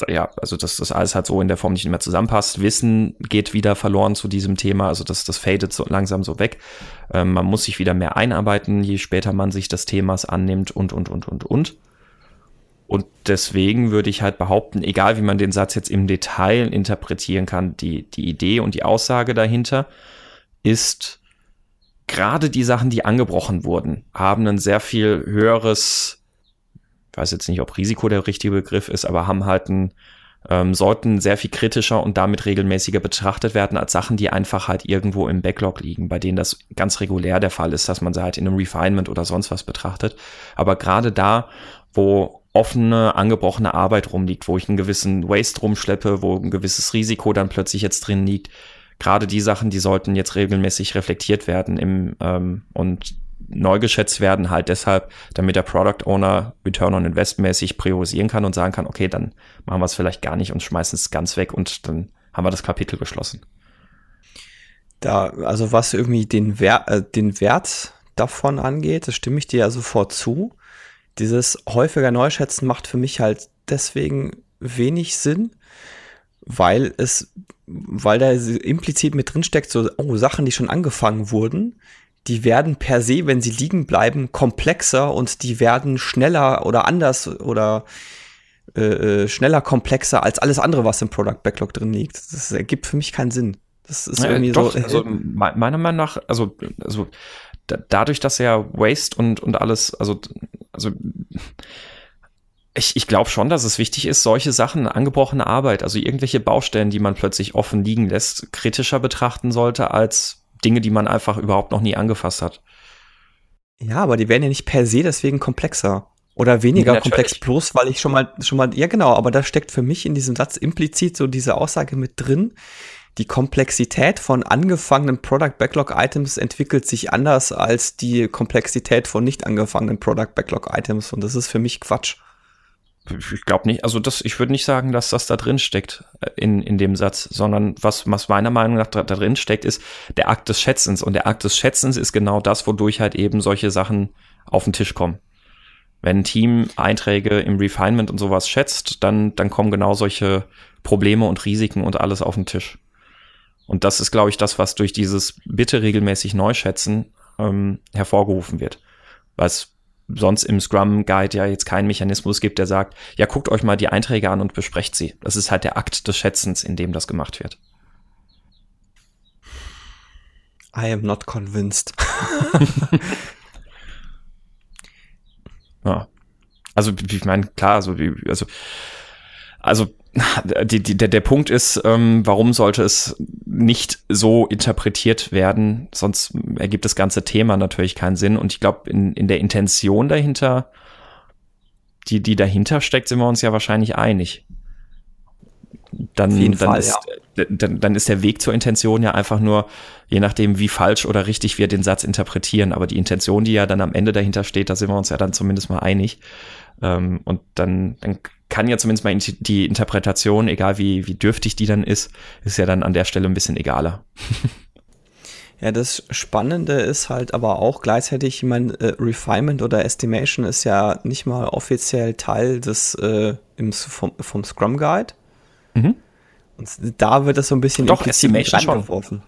[SPEAKER 2] ja, also dass das alles halt so in der Form nicht mehr zusammenpasst. Wissen geht wieder verloren zu diesem Thema, also das, das fadet so langsam so weg. Ähm, man muss sich wieder mehr einarbeiten, je später man sich des Themas annimmt und, und, und, und, und. Und deswegen würde ich halt behaupten, egal wie man den Satz jetzt im Detail interpretieren kann, die, die Idee und die Aussage dahinter ist, gerade die Sachen, die angebrochen wurden, haben ein sehr viel höheres, ich weiß jetzt nicht, ob Risiko der richtige Begriff ist, aber haben halt ein, ähm, sollten sehr viel kritischer und damit regelmäßiger betrachtet werden als Sachen, die einfach halt irgendwo im Backlog liegen, bei denen das ganz regulär der Fall ist, dass man sie halt in einem Refinement oder sonst was betrachtet. Aber gerade da, wo offene, angebrochene Arbeit rumliegt, wo ich einen gewissen Waste rumschleppe, wo ein gewisses Risiko dann plötzlich jetzt drin liegt, gerade die Sachen, die sollten jetzt regelmäßig reflektiert werden im ähm, und neu geschätzt werden, halt deshalb, damit der Product Owner Return on Invest mäßig priorisieren kann und sagen kann, okay, dann machen wir es vielleicht gar nicht und schmeißen es ganz weg und dann haben wir das Kapitel geschlossen.
[SPEAKER 1] Da, also was irgendwie den Wert, äh, den Wert davon angeht, das stimme ich dir ja sofort zu. Dieses häufiger Neuschätzen macht für mich halt deswegen wenig Sinn, weil es, weil da implizit mit drin steckt, so, oh, Sachen, die schon angefangen wurden, die werden per se, wenn sie liegen bleiben, komplexer und die werden schneller oder anders oder äh, äh, schneller komplexer als alles andere, was im Product Backlog drin liegt. Das ergibt für mich keinen Sinn. Das ist
[SPEAKER 2] ja, irgendwie doch, so. Äh, also meiner Meinung nach, also, also da, dadurch, dass ja Waste und, und alles, also, also ich, ich glaube schon, dass es wichtig ist, solche Sachen, angebrochene Arbeit, also irgendwelche Baustellen, die man plötzlich offen liegen lässt, kritischer betrachten sollte als Dinge, die man einfach überhaupt noch nie angefasst hat.
[SPEAKER 1] Ja, aber die werden ja nicht per se deswegen komplexer oder weniger ja, komplex, bloß weil ich schon mal, schon mal, ja genau, aber da steckt für mich in diesem Satz implizit so diese Aussage mit drin. Die Komplexität von angefangenen Product Backlog Items entwickelt sich anders als die Komplexität von nicht angefangenen Product Backlog Items und das ist für mich Quatsch
[SPEAKER 2] ich glaube nicht, also das, ich würde nicht sagen, dass das da drin steckt äh, in, in dem Satz, sondern was, was meiner Meinung nach da, da drin steckt, ist der Akt des Schätzens. Und der Akt des Schätzens ist genau das, wodurch halt eben solche Sachen auf den Tisch kommen. Wenn ein Team Einträge im Refinement und sowas schätzt, dann, dann kommen genau solche Probleme und Risiken und alles auf den Tisch. Und das ist, glaube ich, das, was durch dieses bitte regelmäßig neu schätzen ähm, hervorgerufen wird. Weil es sonst im Scrum Guide ja jetzt keinen Mechanismus gibt, der sagt, ja, guckt euch mal die Einträge an und besprecht sie. Das ist halt der Akt des Schätzens, in dem das gemacht wird.
[SPEAKER 1] I am not convinced. [laughs]
[SPEAKER 2] ja. Also, ich meine, klar, also, also, also [laughs] die, die, der, der Punkt ist, ähm, warum sollte es nicht so interpretiert werden? Sonst ergibt das ganze Thema natürlich keinen Sinn. Und ich glaube, in, in der Intention dahinter, die, die dahinter steckt, sind wir uns ja wahrscheinlich einig. Dann, dann, Fall, ist, ja. dann, dann ist der Weg zur Intention ja einfach nur, je nachdem, wie falsch oder richtig wir den Satz interpretieren. Aber die Intention, die ja dann am Ende dahinter steht, da sind wir uns ja dann zumindest mal einig. Ähm, und dann, dann kann ja zumindest mal die Interpretation, egal wie, wie dürftig die dann ist, ist ja dann an der Stelle ein bisschen egaler. [laughs]
[SPEAKER 1] Ja, das Spannende ist halt aber auch gleichzeitig, ich meine, äh, Refinement oder Estimation ist ja nicht mal offiziell Teil des äh, im, vom, vom Scrum Guide. Mhm. Und da wird das so ein bisschen
[SPEAKER 2] Doch, Estimation schon.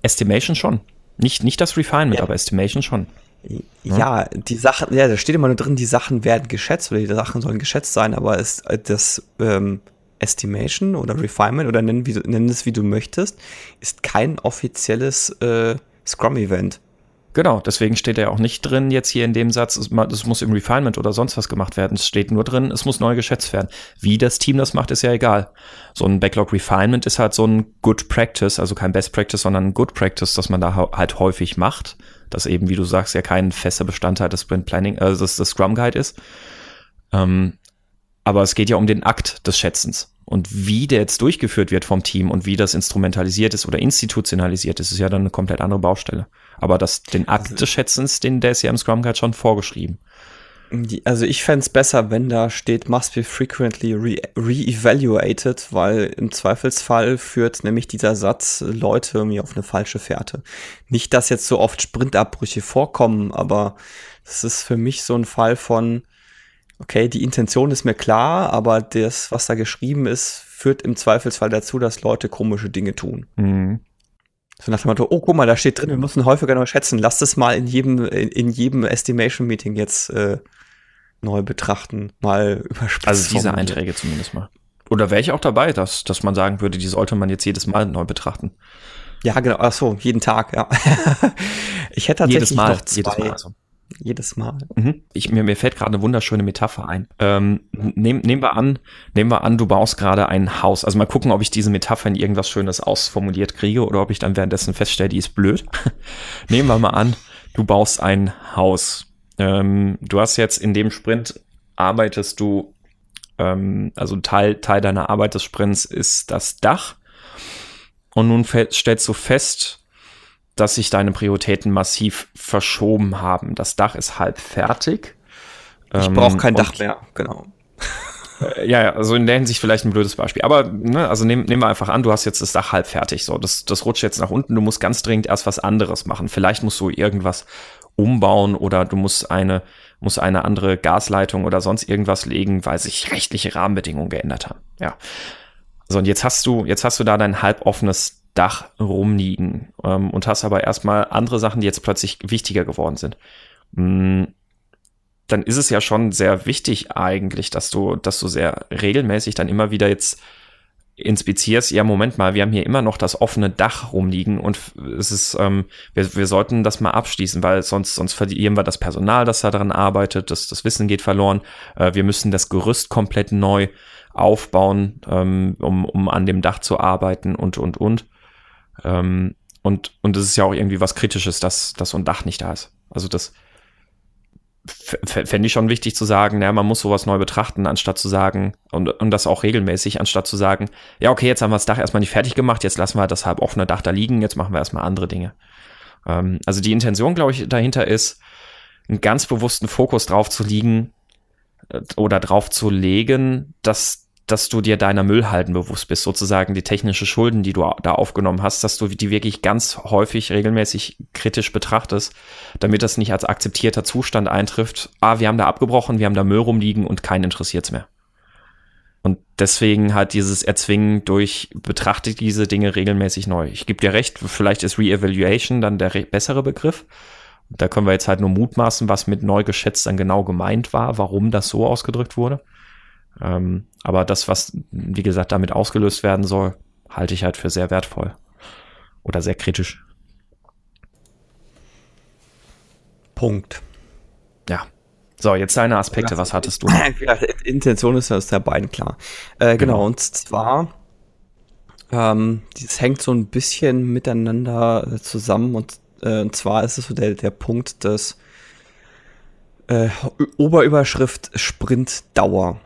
[SPEAKER 2] Estimation schon. Nicht, nicht das Refinement, ja. aber Estimation schon.
[SPEAKER 1] Ja, die Sachen, ja, da steht immer nur drin, die Sachen werden geschätzt oder die Sachen sollen geschätzt sein, aber ist äh, das ähm, Estimation oder Refinement oder nenn, wie, nenn es wie du möchtest, ist kein offizielles äh, Scrum-Event.
[SPEAKER 2] Genau, deswegen steht er auch nicht drin jetzt hier in dem Satz, es, muss im Refinement oder sonst was gemacht werden. Es steht nur drin, es muss neu geschätzt werden. Wie das Team das macht, ist ja egal. So ein Backlog Refinement ist halt so ein Good Practice, also kein Best Practice, sondern ein Good Practice, das man da halt häufig macht das eben, wie du sagst, ja kein fester Bestandteil des Sprint Planning, äh, des, des Scrum Guide ist. Ähm, aber es geht ja um den Akt des Schätzens. Und wie der jetzt durchgeführt wird vom Team und wie das instrumentalisiert ist oder institutionalisiert ist, ist ja dann eine komplett andere Baustelle. Aber das, den Akt also, des Schätzens, den, der ist ja im Scrum Guide schon vorgeschrieben.
[SPEAKER 1] Also ich fände es besser, wenn da steht, must be frequently re-evaluated, re weil im Zweifelsfall führt nämlich dieser Satz Leute irgendwie auf eine falsche Fährte. Nicht, dass jetzt so oft Sprintabbrüche vorkommen, aber das ist für mich so ein Fall von, okay, die Intention ist mir klar, aber das, was da geschrieben ist, führt im Zweifelsfall dazu, dass Leute komische Dinge tun. Mhm. So nach dem Motto, oh, guck mal, da steht drin, wir müssen häufiger neu schätzen. Lass das mal in jedem, in, in jedem Estimation-Meeting jetzt äh, neu betrachten, mal [laughs]
[SPEAKER 2] überspitzt. Also diese formuliert. Einträge zumindest mal. Oder wäre ich auch dabei, dass, dass man sagen würde, die sollte man jetzt jedes Mal neu betrachten.
[SPEAKER 1] Ja, genau. Ach so, jeden Tag, ja. [laughs] ich hätte tatsächlich jedes Mal, noch zwei, jedes Mal also. Jedes Mal.
[SPEAKER 2] Mhm. Ich, mir, mir fällt gerade eine wunderschöne Metapher ein. Ähm, nehm, nehmen wir an, nehmen wir an, du baust gerade ein Haus. Also mal gucken, ob ich diese Metapher in irgendwas Schönes ausformuliert kriege oder ob ich dann währenddessen feststelle, die ist blöd. [laughs] nehmen wir mal an, du baust ein Haus. Ähm, du hast jetzt in dem Sprint arbeitest du, ähm, also Teil, Teil deiner Arbeit des Sprints ist das Dach. Und nun stellst du fest, dass sich deine Prioritäten massiv verschoben haben. Das Dach ist halb fertig.
[SPEAKER 1] Ich ähm, brauche kein Dach mehr, genau.
[SPEAKER 2] Äh, ja, ja, also in der Hinsicht vielleicht ein blödes Beispiel. Aber, ne, also nehmen nehm wir einfach an, du hast jetzt das Dach halb fertig. So, das, das rutscht jetzt nach unten. Du musst ganz dringend erst was anderes machen. Vielleicht musst du irgendwas umbauen oder du musst eine, musst eine andere Gasleitung oder sonst irgendwas legen, weil sich rechtliche Rahmenbedingungen geändert haben. Ja. So, und jetzt hast du, jetzt hast du da dein halboffenes Dach rumliegen ähm, und hast aber erstmal andere Sachen, die jetzt plötzlich wichtiger geworden sind. Mm, dann ist es ja schon sehr wichtig eigentlich, dass du, dass du sehr regelmäßig dann immer wieder jetzt inspizierst, ja, Moment mal, wir haben hier immer noch das offene Dach rumliegen und es ist, ähm, wir, wir sollten das mal abschließen, weil sonst, sonst verlieren wir das Personal, das da dran arbeitet, das, das Wissen geht verloren. Äh, wir müssen das Gerüst komplett neu aufbauen, ähm, um, um an dem Dach zu arbeiten und, und, und. Ähm, und, und es ist ja auch irgendwie was Kritisches, dass, dass so ein Dach nicht da ist. Also das fände ich schon wichtig zu sagen, ja, man muss sowas neu betrachten, anstatt zu sagen, und, und das auch regelmäßig, anstatt zu sagen, ja, okay, jetzt haben wir das Dach erstmal nicht fertig gemacht, jetzt lassen wir das halb offene Dach da liegen, jetzt machen wir erstmal andere Dinge. Ähm, also die Intention, glaube ich, dahinter ist, einen ganz bewussten Fokus drauf zu liegen äh, oder drauf zu legen, dass dass du dir deiner Müllhalden bewusst bist, sozusagen die technische Schulden, die du da aufgenommen hast, dass du die wirklich ganz häufig regelmäßig kritisch betrachtest, damit das nicht als akzeptierter Zustand eintrifft. Ah, wir haben da abgebrochen, wir haben da Müll rumliegen und keinen interessiert's mehr. Und deswegen halt dieses Erzwingen durch betrachtet diese Dinge regelmäßig neu. Ich gebe dir recht, vielleicht ist Re-Evaluation dann der bessere Begriff. Da können wir jetzt halt nur mutmaßen, was mit neu geschätzt dann genau gemeint war, warum das so ausgedrückt wurde. Ähm, aber das, was, wie gesagt, damit ausgelöst werden soll, halte ich halt für sehr wertvoll. Oder sehr kritisch.
[SPEAKER 1] Punkt.
[SPEAKER 2] Ja. So, jetzt deine Aspekte, was hattest du? [laughs]
[SPEAKER 1] Intention ist, ja beiden klar. Äh, genau. genau, und zwar, ähm, das hängt so ein bisschen miteinander äh, zusammen und, äh, und zwar ist es so der, der Punkt des äh, Oberüberschrift Sprintdauer.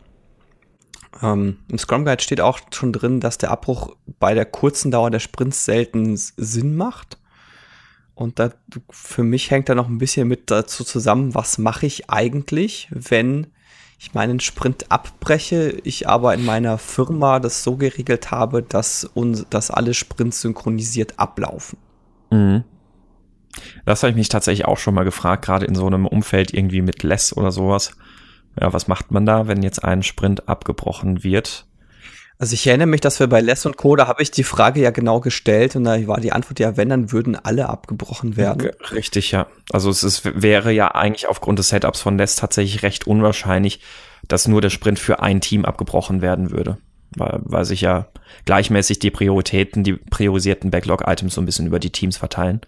[SPEAKER 1] Ähm, Im Scrum Guide steht auch schon drin, dass der Abbruch bei der kurzen Dauer der Sprints selten Sinn macht. Und da, für mich hängt da noch ein bisschen mit dazu zusammen, was mache ich eigentlich, wenn ich meinen Sprint abbreche, ich aber in meiner Firma das so geregelt habe, dass, uns, dass alle Sprints synchronisiert ablaufen. Mhm.
[SPEAKER 2] Das habe ich mich tatsächlich auch schon mal gefragt, gerade in so einem Umfeld irgendwie mit Less oder sowas. Ja, was macht man da, wenn jetzt ein Sprint abgebrochen wird?
[SPEAKER 1] Also ich erinnere mich, dass wir bei Less und Co. da habe ich die Frage ja genau gestellt und da war die Antwort ja, wenn, dann würden alle abgebrochen werden.
[SPEAKER 2] Richtig, ja. Also es ist, wäre ja eigentlich aufgrund des Setups von Less tatsächlich recht unwahrscheinlich, dass nur der Sprint für ein Team abgebrochen werden würde. Weil, weil sich ja gleichmäßig die Prioritäten, die priorisierten Backlog-Items so ein bisschen über die Teams verteilen.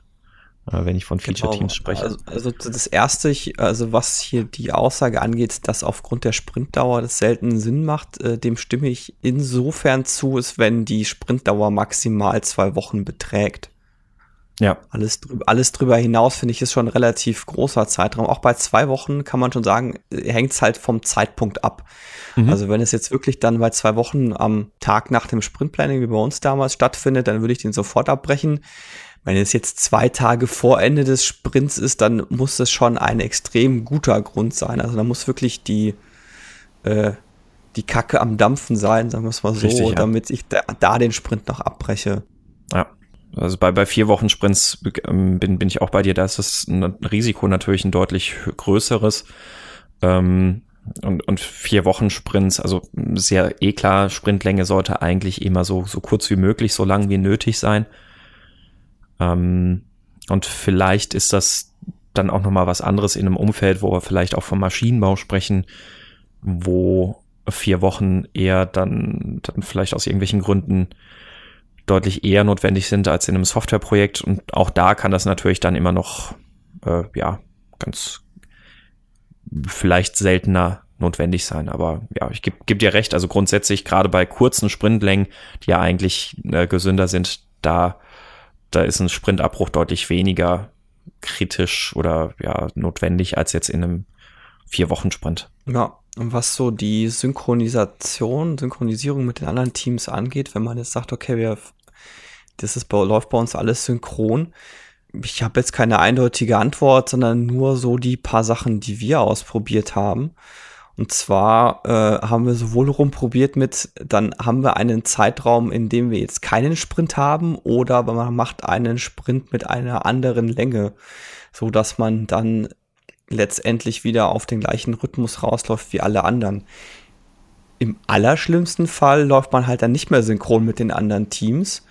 [SPEAKER 2] Äh, wenn ich von Feature-Teams genau. spreche.
[SPEAKER 1] Also, also, das erste, also was hier die Aussage angeht, dass aufgrund der Sprintdauer das selten Sinn macht, äh, dem stimme ich insofern zu, ist, wenn die Sprintdauer maximal zwei Wochen beträgt. Ja. Alles, alles drüber hinaus finde ich ist schon ein relativ großer Zeitraum. Auch bei zwei Wochen kann man schon sagen, äh, hängt es halt vom Zeitpunkt ab. Mhm. Also wenn es jetzt wirklich dann bei zwei Wochen am Tag nach dem Sprintplanning wie bei uns damals stattfindet, dann würde ich den sofort abbrechen. Wenn es jetzt zwei Tage vor Ende des Sprints ist, dann muss es schon ein extrem guter Grund sein. Also da muss wirklich die, äh, die Kacke am Dampfen sein, sagen wir es mal so, Richtig, ja. damit ich da, da, den Sprint noch abbreche.
[SPEAKER 2] Ja. Also bei, bei vier Wochen Sprints ähm, bin, bin ich auch bei dir, da ist das Risiko natürlich ein deutlich größeres. Ähm, und, und vier Wochen Sprints, also sehr eh klar, Sprintlänge sollte eigentlich immer so, so kurz wie möglich, so lang wie nötig sein. Ähm, und vielleicht ist das dann auch nochmal was anderes in einem Umfeld, wo wir vielleicht auch vom Maschinenbau sprechen, wo vier Wochen eher dann, dann vielleicht aus irgendwelchen Gründen deutlich eher notwendig sind als in einem Softwareprojekt. Und auch da kann das natürlich dann immer noch, äh, ja, ganz vielleicht seltener notwendig sein. Aber ja, ich gebe geb dir recht. Also grundsätzlich, gerade bei kurzen Sprintlängen, die ja eigentlich äh, gesünder sind, da, da ist ein Sprintabbruch deutlich weniger kritisch oder ja notwendig als jetzt in einem Vier-Wochen-Sprint.
[SPEAKER 1] Ja, und was so die Synchronisation, Synchronisierung mit den anderen Teams angeht, wenn man jetzt sagt, okay, wir, das ist, läuft bei uns alles synchron. Ich habe jetzt keine eindeutige Antwort, sondern nur so die paar Sachen, die wir ausprobiert haben. Und zwar äh, haben wir sowohl rumprobiert mit, dann haben wir einen Zeitraum, in dem wir jetzt keinen Sprint haben, oder man macht einen Sprint mit einer anderen Länge, so dass man dann letztendlich wieder auf den gleichen Rhythmus rausläuft wie alle anderen. Im allerschlimmsten Fall läuft man halt dann nicht mehr synchron mit den anderen Teams.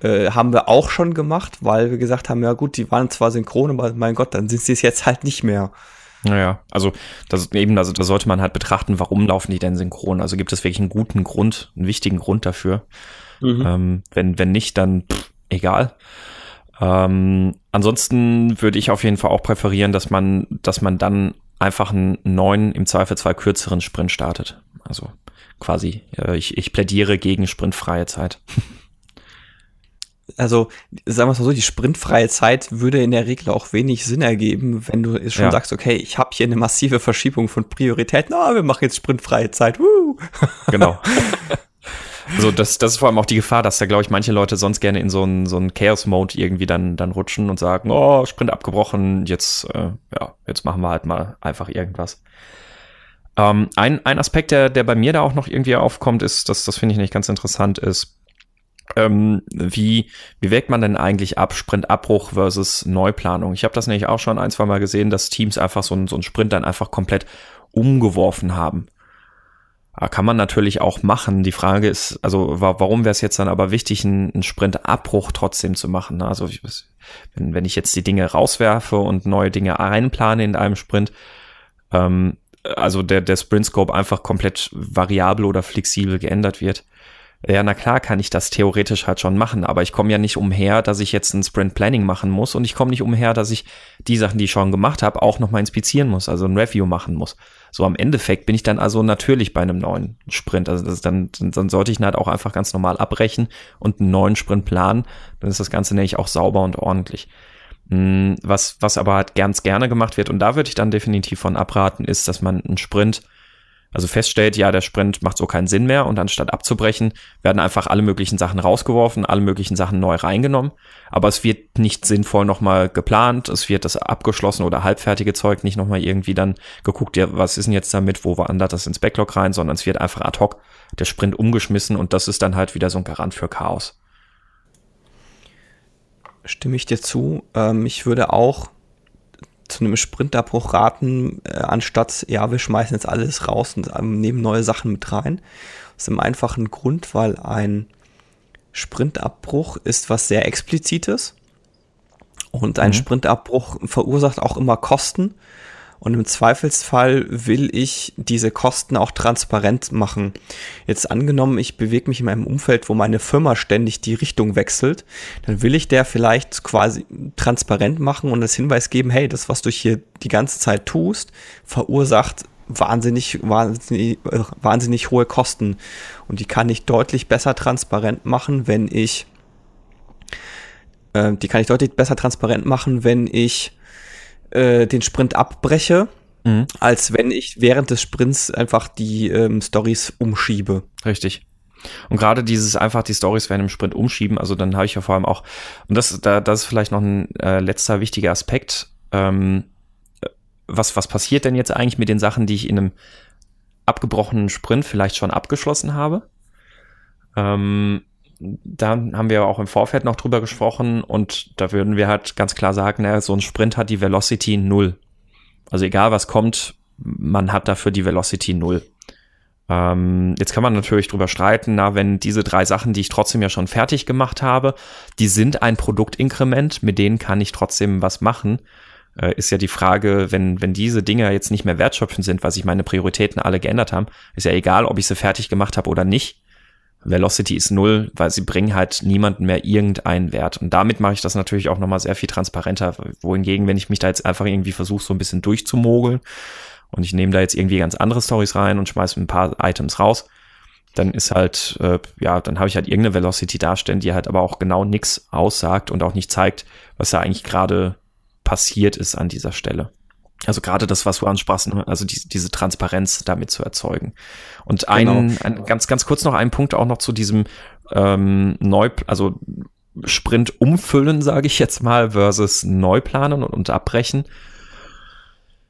[SPEAKER 1] Äh, haben wir auch schon gemacht, weil wir gesagt haben, ja gut, die waren zwar synchron, aber mein Gott, dann sind sie es jetzt halt nicht mehr.
[SPEAKER 2] Naja, also das eben, also da sollte man halt betrachten, warum laufen die denn synchron? Also gibt es wirklich einen guten Grund, einen wichtigen Grund dafür? Mhm. Ähm, wenn, wenn nicht, dann pff, egal. Ähm, ansonsten würde ich auf jeden Fall auch präferieren, dass man, dass man dann einfach einen neuen, im Zweifelsfall kürzeren Sprint startet. Also quasi, äh, ich, ich plädiere gegen sprintfreie Zeit. [laughs]
[SPEAKER 1] also sagen wir es mal so, die sprintfreie Zeit würde in der Regel auch wenig Sinn ergeben, wenn du schon ja. sagst, okay, ich habe hier eine massive Verschiebung von Prioritäten, ah, wir machen jetzt sprintfreie Zeit. Woo. [laughs]
[SPEAKER 2] Genau. So, das, das ist vor allem auch die Gefahr, dass da, glaube ich, manche Leute sonst gerne in so einen so einen Chaos-Mode irgendwie dann, dann rutschen und sagen, oh, Sprint abgebrochen, jetzt, äh, ja, jetzt machen wir halt mal einfach irgendwas. Ähm, ein, ein Aspekt, der, der bei mir da auch noch irgendwie aufkommt, ist, das, das finde ich nicht ganz interessant, ist, ähm, wie, wie wägt man denn eigentlich ab Sprintabbruch versus Neuplanung? Ich habe das nämlich auch schon ein, zwei Mal gesehen, dass Teams einfach so, ein, so einen Sprint dann einfach komplett umgeworfen haben. Kann man natürlich auch machen. Die Frage ist, also warum wäre es jetzt dann aber wichtig, einen, einen Sprintabbruch trotzdem zu machen? Ne? Also wenn, wenn ich jetzt die Dinge rauswerfe und neue Dinge einplane in einem Sprint, ähm, also der, der Sprint Scope einfach komplett variabel oder flexibel geändert wird, ja, na klar kann ich das theoretisch halt schon machen, aber ich komme ja nicht umher, dass ich jetzt ein Sprint Planning machen muss und ich komme nicht umher, dass ich die Sachen, die ich schon gemacht habe, auch nochmal inspizieren muss, also ein Review machen muss. So am Endeffekt bin ich dann also natürlich bei einem neuen Sprint. Also das dann, dann sollte ich ihn halt auch einfach ganz normal abbrechen und einen neuen Sprint planen. Dann ist das Ganze nämlich auch sauber und ordentlich. Hm, was, was aber halt ganz gerne gemacht wird, und da würde ich dann definitiv von abraten, ist, dass man einen Sprint also feststellt, ja, der Sprint macht so keinen Sinn mehr und anstatt abzubrechen, werden einfach alle möglichen Sachen rausgeworfen, alle möglichen Sachen neu reingenommen. Aber es wird nicht sinnvoll nochmal geplant, es wird das abgeschlossene oder halbfertige Zeug nicht nochmal irgendwie dann geguckt, ja, was ist denn jetzt damit, wo wandert das ins Backlog rein, sondern es wird einfach ad hoc der Sprint umgeschmissen und das ist dann halt wieder so ein Garant für Chaos.
[SPEAKER 1] Stimme ich dir zu. Ähm, ich würde auch zu einem Sprintabbruch raten, äh, anstatt, ja, wir schmeißen jetzt alles raus und ähm, nehmen neue Sachen mit rein. Aus dem einfachen Grund, weil ein Sprintabbruch ist was sehr Explizites und ein mhm. Sprintabbruch verursacht auch immer Kosten und im Zweifelsfall will ich diese Kosten auch transparent machen. Jetzt angenommen, ich bewege mich in einem Umfeld, wo meine Firma ständig die Richtung wechselt, dann will ich der vielleicht quasi transparent machen und das Hinweis geben, hey, das, was du hier die ganze Zeit tust, verursacht wahnsinnig, wahnsinnig, wahnsinnig hohe Kosten. Und die kann ich deutlich besser transparent machen, wenn ich, äh, die kann ich deutlich besser transparent machen, wenn ich äh, den Sprint abbreche, mhm. als wenn ich während des Sprints einfach die ähm, Stories umschiebe.
[SPEAKER 2] Richtig. Und gerade dieses einfach die Stories während dem Sprint umschieben, also dann habe ich ja vor allem auch, und das, da, das ist vielleicht noch ein äh, letzter wichtiger Aspekt, ähm, was, was passiert denn jetzt eigentlich mit den Sachen, die ich in einem abgebrochenen Sprint vielleicht schon abgeschlossen habe? Ähm, da haben wir auch im Vorfeld noch drüber gesprochen und da würden wir halt ganz klar sagen, naja, so ein Sprint hat die Velocity null. Also egal was kommt, man hat dafür die Velocity null. Ähm, jetzt kann man natürlich drüber streiten, na, wenn diese drei Sachen, die ich trotzdem ja schon fertig gemacht habe, die sind ein Produktinkrement, mit denen kann ich trotzdem was machen. Äh, ist ja die Frage, wenn, wenn diese Dinge jetzt nicht mehr wertschöpfend sind, weil sich meine Prioritäten alle geändert haben, ist ja egal, ob ich sie fertig gemacht habe oder nicht Velocity ist null, weil sie bringen halt niemanden mehr irgendeinen Wert. Und damit mache ich das natürlich auch nochmal sehr viel transparenter. Wohingegen, wenn ich mich da jetzt einfach irgendwie versuche, so ein bisschen durchzumogeln und ich nehme da jetzt irgendwie ganz andere Stories rein und schmeiße ein paar Items raus, dann ist halt, äh, ja, dann habe ich halt irgendeine Velocity darstellen, die halt aber auch genau nichts aussagt und auch nicht zeigt, was da eigentlich gerade passiert ist an dieser Stelle. Also gerade das, was du ansprachst, ne? also die, diese Transparenz damit zu erzeugen. Und ein, genau. ein, ganz, ganz kurz noch ein Punkt auch noch zu diesem ähm, Neu, also Sprint umfüllen, sage ich jetzt mal, versus Neuplanen und, und abbrechen.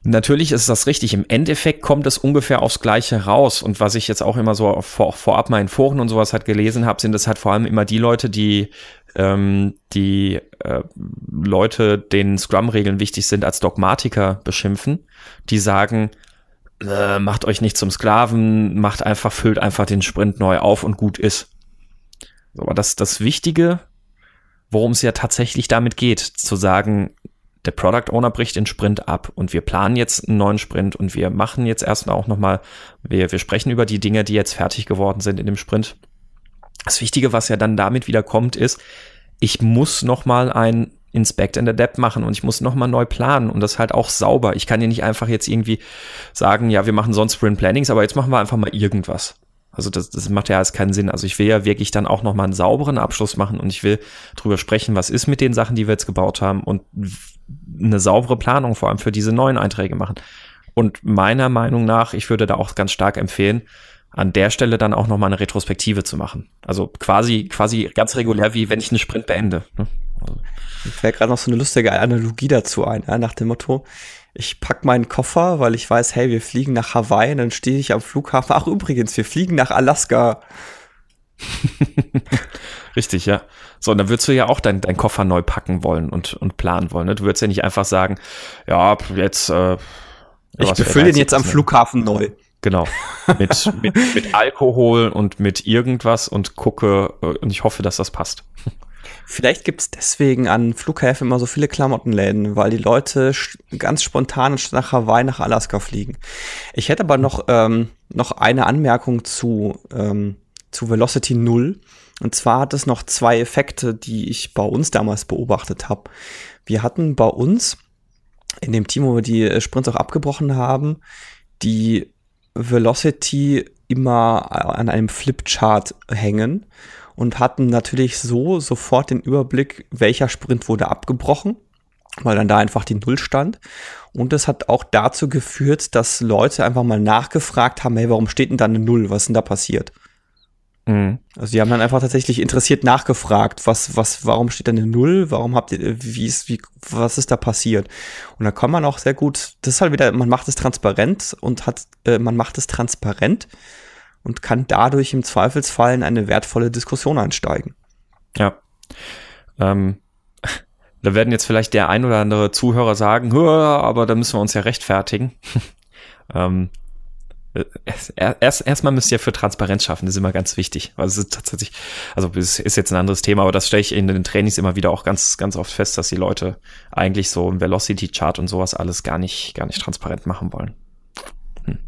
[SPEAKER 2] Natürlich ist das richtig. Im Endeffekt kommt es ungefähr aufs Gleiche raus. Und was ich jetzt auch immer so vor, vorab mal in Foren und sowas halt gelesen habe, sind es halt vor allem immer die Leute, die ähm, die äh, Leute, denen Scrum-Regeln wichtig sind, als Dogmatiker beschimpfen, die sagen, äh, macht euch nicht zum Sklaven, macht einfach, füllt einfach den Sprint neu auf und gut ist. Aber das, das Wichtige, worum es ja tatsächlich damit geht, zu sagen, der Product Owner bricht den Sprint ab und wir planen jetzt einen neuen Sprint und wir machen jetzt erstmal auch nochmal, wir, wir sprechen über die Dinge, die jetzt fertig geworden sind in dem Sprint. Das Wichtige, was ja dann damit wieder kommt, ist, ich muss nochmal ein Inspect and Adapt machen und ich muss nochmal neu planen und das halt auch sauber. Ich kann hier nicht einfach jetzt irgendwie sagen, ja, wir machen sonst Sprint Plannings, aber jetzt machen wir einfach mal irgendwas. Also das, das macht ja alles keinen Sinn. Also ich will ja wirklich dann auch nochmal einen sauberen Abschluss machen und ich will drüber sprechen, was ist mit den Sachen, die wir jetzt gebaut haben und eine saubere Planung vor allem für diese neuen Einträge machen. Und meiner Meinung nach, ich würde da auch ganz stark empfehlen, an der Stelle dann auch nochmal eine Retrospektive zu machen. Also quasi, quasi ganz regulär, wie wenn ich einen Sprint beende. Ne?
[SPEAKER 1] Also. Mir fällt gerade noch so eine lustige Analogie dazu ein, ja, nach dem Motto, ich pack meinen Koffer, weil ich weiß, hey, wir fliegen nach Hawaii, und dann stehe ich am Flughafen. Ach, übrigens, wir fliegen nach Alaska. [laughs]
[SPEAKER 2] Richtig, ja. So, und dann würdest du ja auch deinen dein Koffer neu packen wollen und, und planen wollen. Ne? Du würdest ja nicht einfach sagen, ja, jetzt. Äh,
[SPEAKER 1] ich befülle den jetzt am ne? Flughafen neu.
[SPEAKER 2] Genau. Mit, [laughs] mit, mit Alkohol und mit irgendwas und gucke äh, und ich hoffe, dass das passt.
[SPEAKER 1] Vielleicht gibt es deswegen an Flughäfen immer so viele Klamottenläden, weil die Leute ganz spontan nach Hawaii, nach Alaska fliegen. Ich hätte aber noch, ähm, noch eine Anmerkung zu, ähm, zu Velocity 0. Und zwar hat es noch zwei Effekte, die ich bei uns damals beobachtet habe. Wir hatten bei uns in dem Team, wo wir die Sprints auch abgebrochen haben, die Velocity immer an einem Flipchart hängen und hatten natürlich so sofort den Überblick, welcher Sprint wurde abgebrochen, weil dann da einfach die Null stand. Und das hat auch dazu geführt, dass Leute einfach mal nachgefragt haben, hey, warum steht denn da eine Null? Was ist denn da passiert? Mhm. Also die haben dann einfach tatsächlich interessiert nachgefragt, was, was, warum steht da eine Null? Warum habt ihr, wie ist, wie, was ist da passiert? Und da kann man auch sehr gut, das ist halt wieder, man macht es transparent und hat, äh, man macht es transparent und kann dadurch im Zweifelsfall in eine wertvolle Diskussion einsteigen.
[SPEAKER 2] Ja. Ähm, [laughs] da werden jetzt vielleicht der ein oder andere Zuhörer sagen, aber da müssen wir uns ja rechtfertigen. [laughs] ähm, erst erstmal müsst ihr für Transparenz schaffen, das ist immer ganz wichtig. Also es ist tatsächlich, also es ist jetzt ein anderes Thema, aber das stelle ich in den Trainings immer wieder auch ganz, ganz oft fest, dass die Leute eigentlich so im Velocity Chart und sowas alles gar nicht, gar nicht transparent machen wollen. Hm.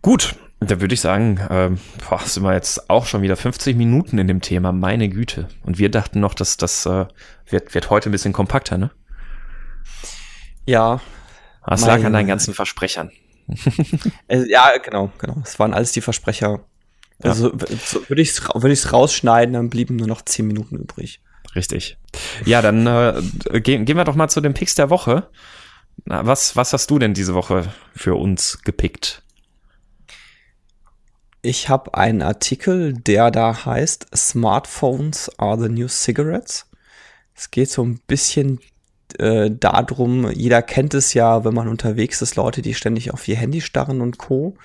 [SPEAKER 2] Gut, da würde ich sagen, ähm, boah, sind wir jetzt auch schon wieder 50 Minuten in dem Thema, meine Güte. Und wir dachten noch, dass das äh, wird, wird heute ein bisschen kompakter, ne?
[SPEAKER 1] Ja.
[SPEAKER 2] Das lag an deinen ganzen Versprechern. [laughs]
[SPEAKER 1] Äh, ja, genau, genau. Es waren alles die Versprecher. Also ja. so, würde ich es würd ich's rausschneiden, dann blieben nur noch zehn Minuten übrig.
[SPEAKER 2] Richtig. Ja, dann äh, gehen, gehen wir doch mal zu den Picks der Woche. Na, was, was hast du denn diese Woche für uns gepickt?
[SPEAKER 1] Ich habe einen Artikel, der da heißt Smartphones are the new cigarettes. Es geht so ein bisschen äh, darum, jeder kennt es ja, wenn man unterwegs ist, Leute, die ständig auf ihr Handy starren und Co.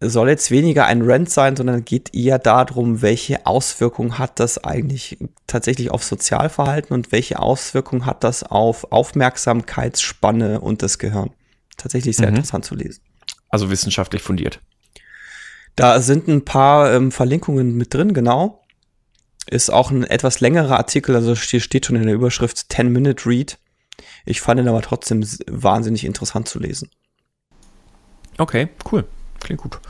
[SPEAKER 1] Soll jetzt weniger ein Rant sein, sondern geht eher darum, welche Auswirkungen hat das eigentlich tatsächlich auf Sozialverhalten und welche Auswirkungen hat das auf Aufmerksamkeitsspanne und das Gehirn. Tatsächlich sehr mhm. interessant zu lesen.
[SPEAKER 2] Also wissenschaftlich fundiert.
[SPEAKER 1] Da sind ein paar ähm, Verlinkungen mit drin, genau. Ist auch ein etwas längerer Artikel, also hier steht schon in der Überschrift 10-Minute Read. Ich fand ihn aber trotzdem wahnsinnig interessant zu lesen.
[SPEAKER 2] Okay, cool. Klingt gut.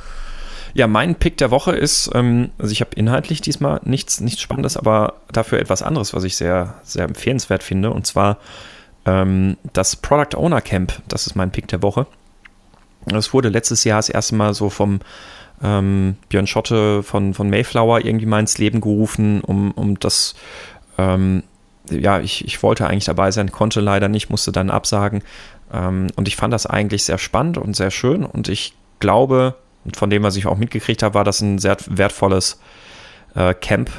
[SPEAKER 2] Ja, mein Pick der Woche ist, ähm, also ich habe inhaltlich diesmal nichts, nichts Spannendes, aber dafür etwas anderes, was ich sehr, sehr empfehlenswert finde. Und zwar ähm, das Product Owner Camp. Das ist mein Pick der Woche. Das wurde letztes Jahr das erste Mal so vom ähm, Björn Schotte von, von Mayflower irgendwie mal ins Leben gerufen, um, um das, ähm, ja, ich, ich wollte eigentlich dabei sein, konnte leider nicht, musste dann absagen. Ähm, und ich fand das eigentlich sehr spannend und sehr schön und ich glaube, von dem, was ich auch mitgekriegt habe, war das ein sehr wertvolles äh, Camp,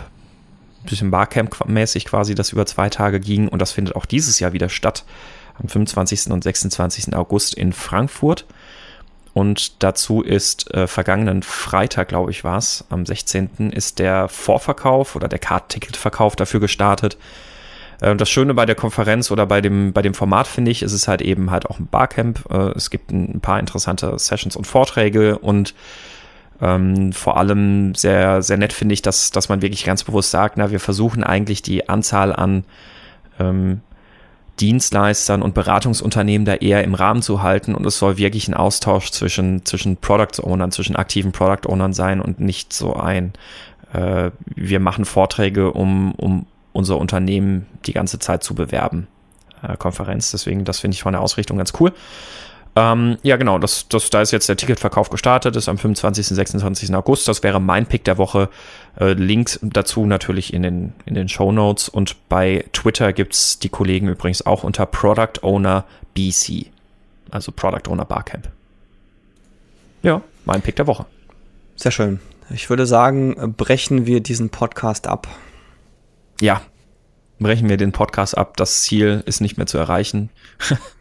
[SPEAKER 2] bisschen Barcamp-mäßig quasi, das über zwei Tage ging und das findet auch dieses Jahr wieder statt, am 25. und 26. August in Frankfurt. Und dazu ist äh, vergangenen Freitag, glaube ich, war es, am 16. ist der Vorverkauf oder der Card-Ticket-Verkauf dafür gestartet. Äh, das Schöne bei der Konferenz oder bei dem, bei dem Format, finde ich, ist es halt eben halt auch ein Barcamp. Äh, es gibt ein paar interessante Sessions und Vorträge und ähm, vor allem sehr, sehr nett finde ich, dass, dass man wirklich ganz bewusst sagt, na, wir versuchen eigentlich die Anzahl an ähm, Dienstleistern und Beratungsunternehmen da eher im Rahmen zu halten und es soll wirklich ein Austausch zwischen, zwischen Product Ownern, zwischen aktiven Product Ownern sein und nicht so ein, äh, wir machen Vorträge, um, um unser Unternehmen die ganze Zeit zu bewerben. Äh, Konferenz, deswegen, das finde ich von der Ausrichtung ganz cool. Ähm, ja, genau, das, das, da ist jetzt der Ticketverkauf gestartet, ist am 25. und 26. August. Das wäre mein Pick der Woche. Äh, Links dazu natürlich in den, in den Show Notes. Und bei Twitter gibt es die Kollegen übrigens auch unter Product Owner BC. Also Product Owner Barcamp. Ja, mein Pick der Woche.
[SPEAKER 1] Sehr schön. Ich würde sagen, brechen wir diesen Podcast ab.
[SPEAKER 2] Ja, brechen wir den Podcast ab. Das Ziel ist nicht mehr zu erreichen. [laughs]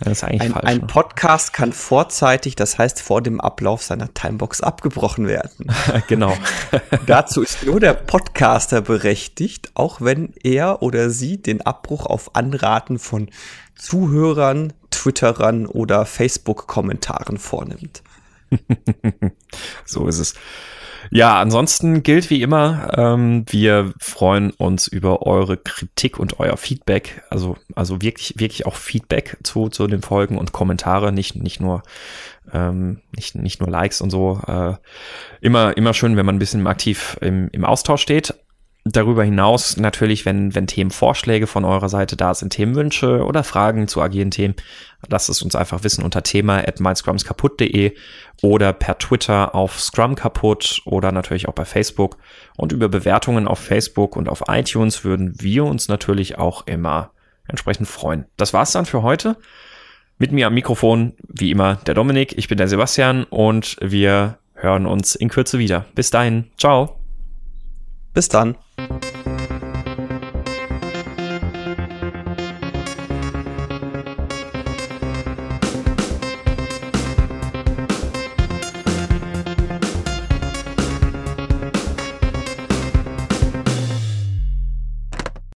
[SPEAKER 1] Das ist eigentlich ein, falsch. Ein ne? Podcast kann vorzeitig, das heißt vor dem Ablauf seiner Timebox abgebrochen werden. [laughs]
[SPEAKER 2] genau. [laughs]
[SPEAKER 1] Dazu ist nur der Podcaster berechtigt, auch wenn er oder sie den Abbruch auf Anraten von Zuhörern, Twitterern oder Facebook-Kommentaren vornimmt. [laughs]
[SPEAKER 2] so ist es. Ja, ansonsten gilt wie immer, ähm, wir freuen uns über eure Kritik und euer Feedback. Also, also wirklich, wirklich auch Feedback zu, zu den Folgen und Kommentare, nicht, nicht nur, ähm, nicht, nicht nur Likes und so. Äh, immer, immer schön, wenn man ein bisschen aktiv im, im Austausch steht. Darüber hinaus natürlich, wenn, wenn Themenvorschläge von eurer Seite da sind, Themenwünsche oder Fragen zu agilen Themen, lasst es uns einfach wissen unter thema at myscrumskaputt.de oder per Twitter auf Scrum kaputt oder natürlich auch bei Facebook. Und über Bewertungen auf Facebook und auf iTunes würden wir uns natürlich auch immer entsprechend freuen. Das war's dann für heute. Mit mir am Mikrofon, wie immer, der Dominik, ich bin der Sebastian und wir hören uns in Kürze wieder. Bis dahin, ciao.
[SPEAKER 1] Bis dann.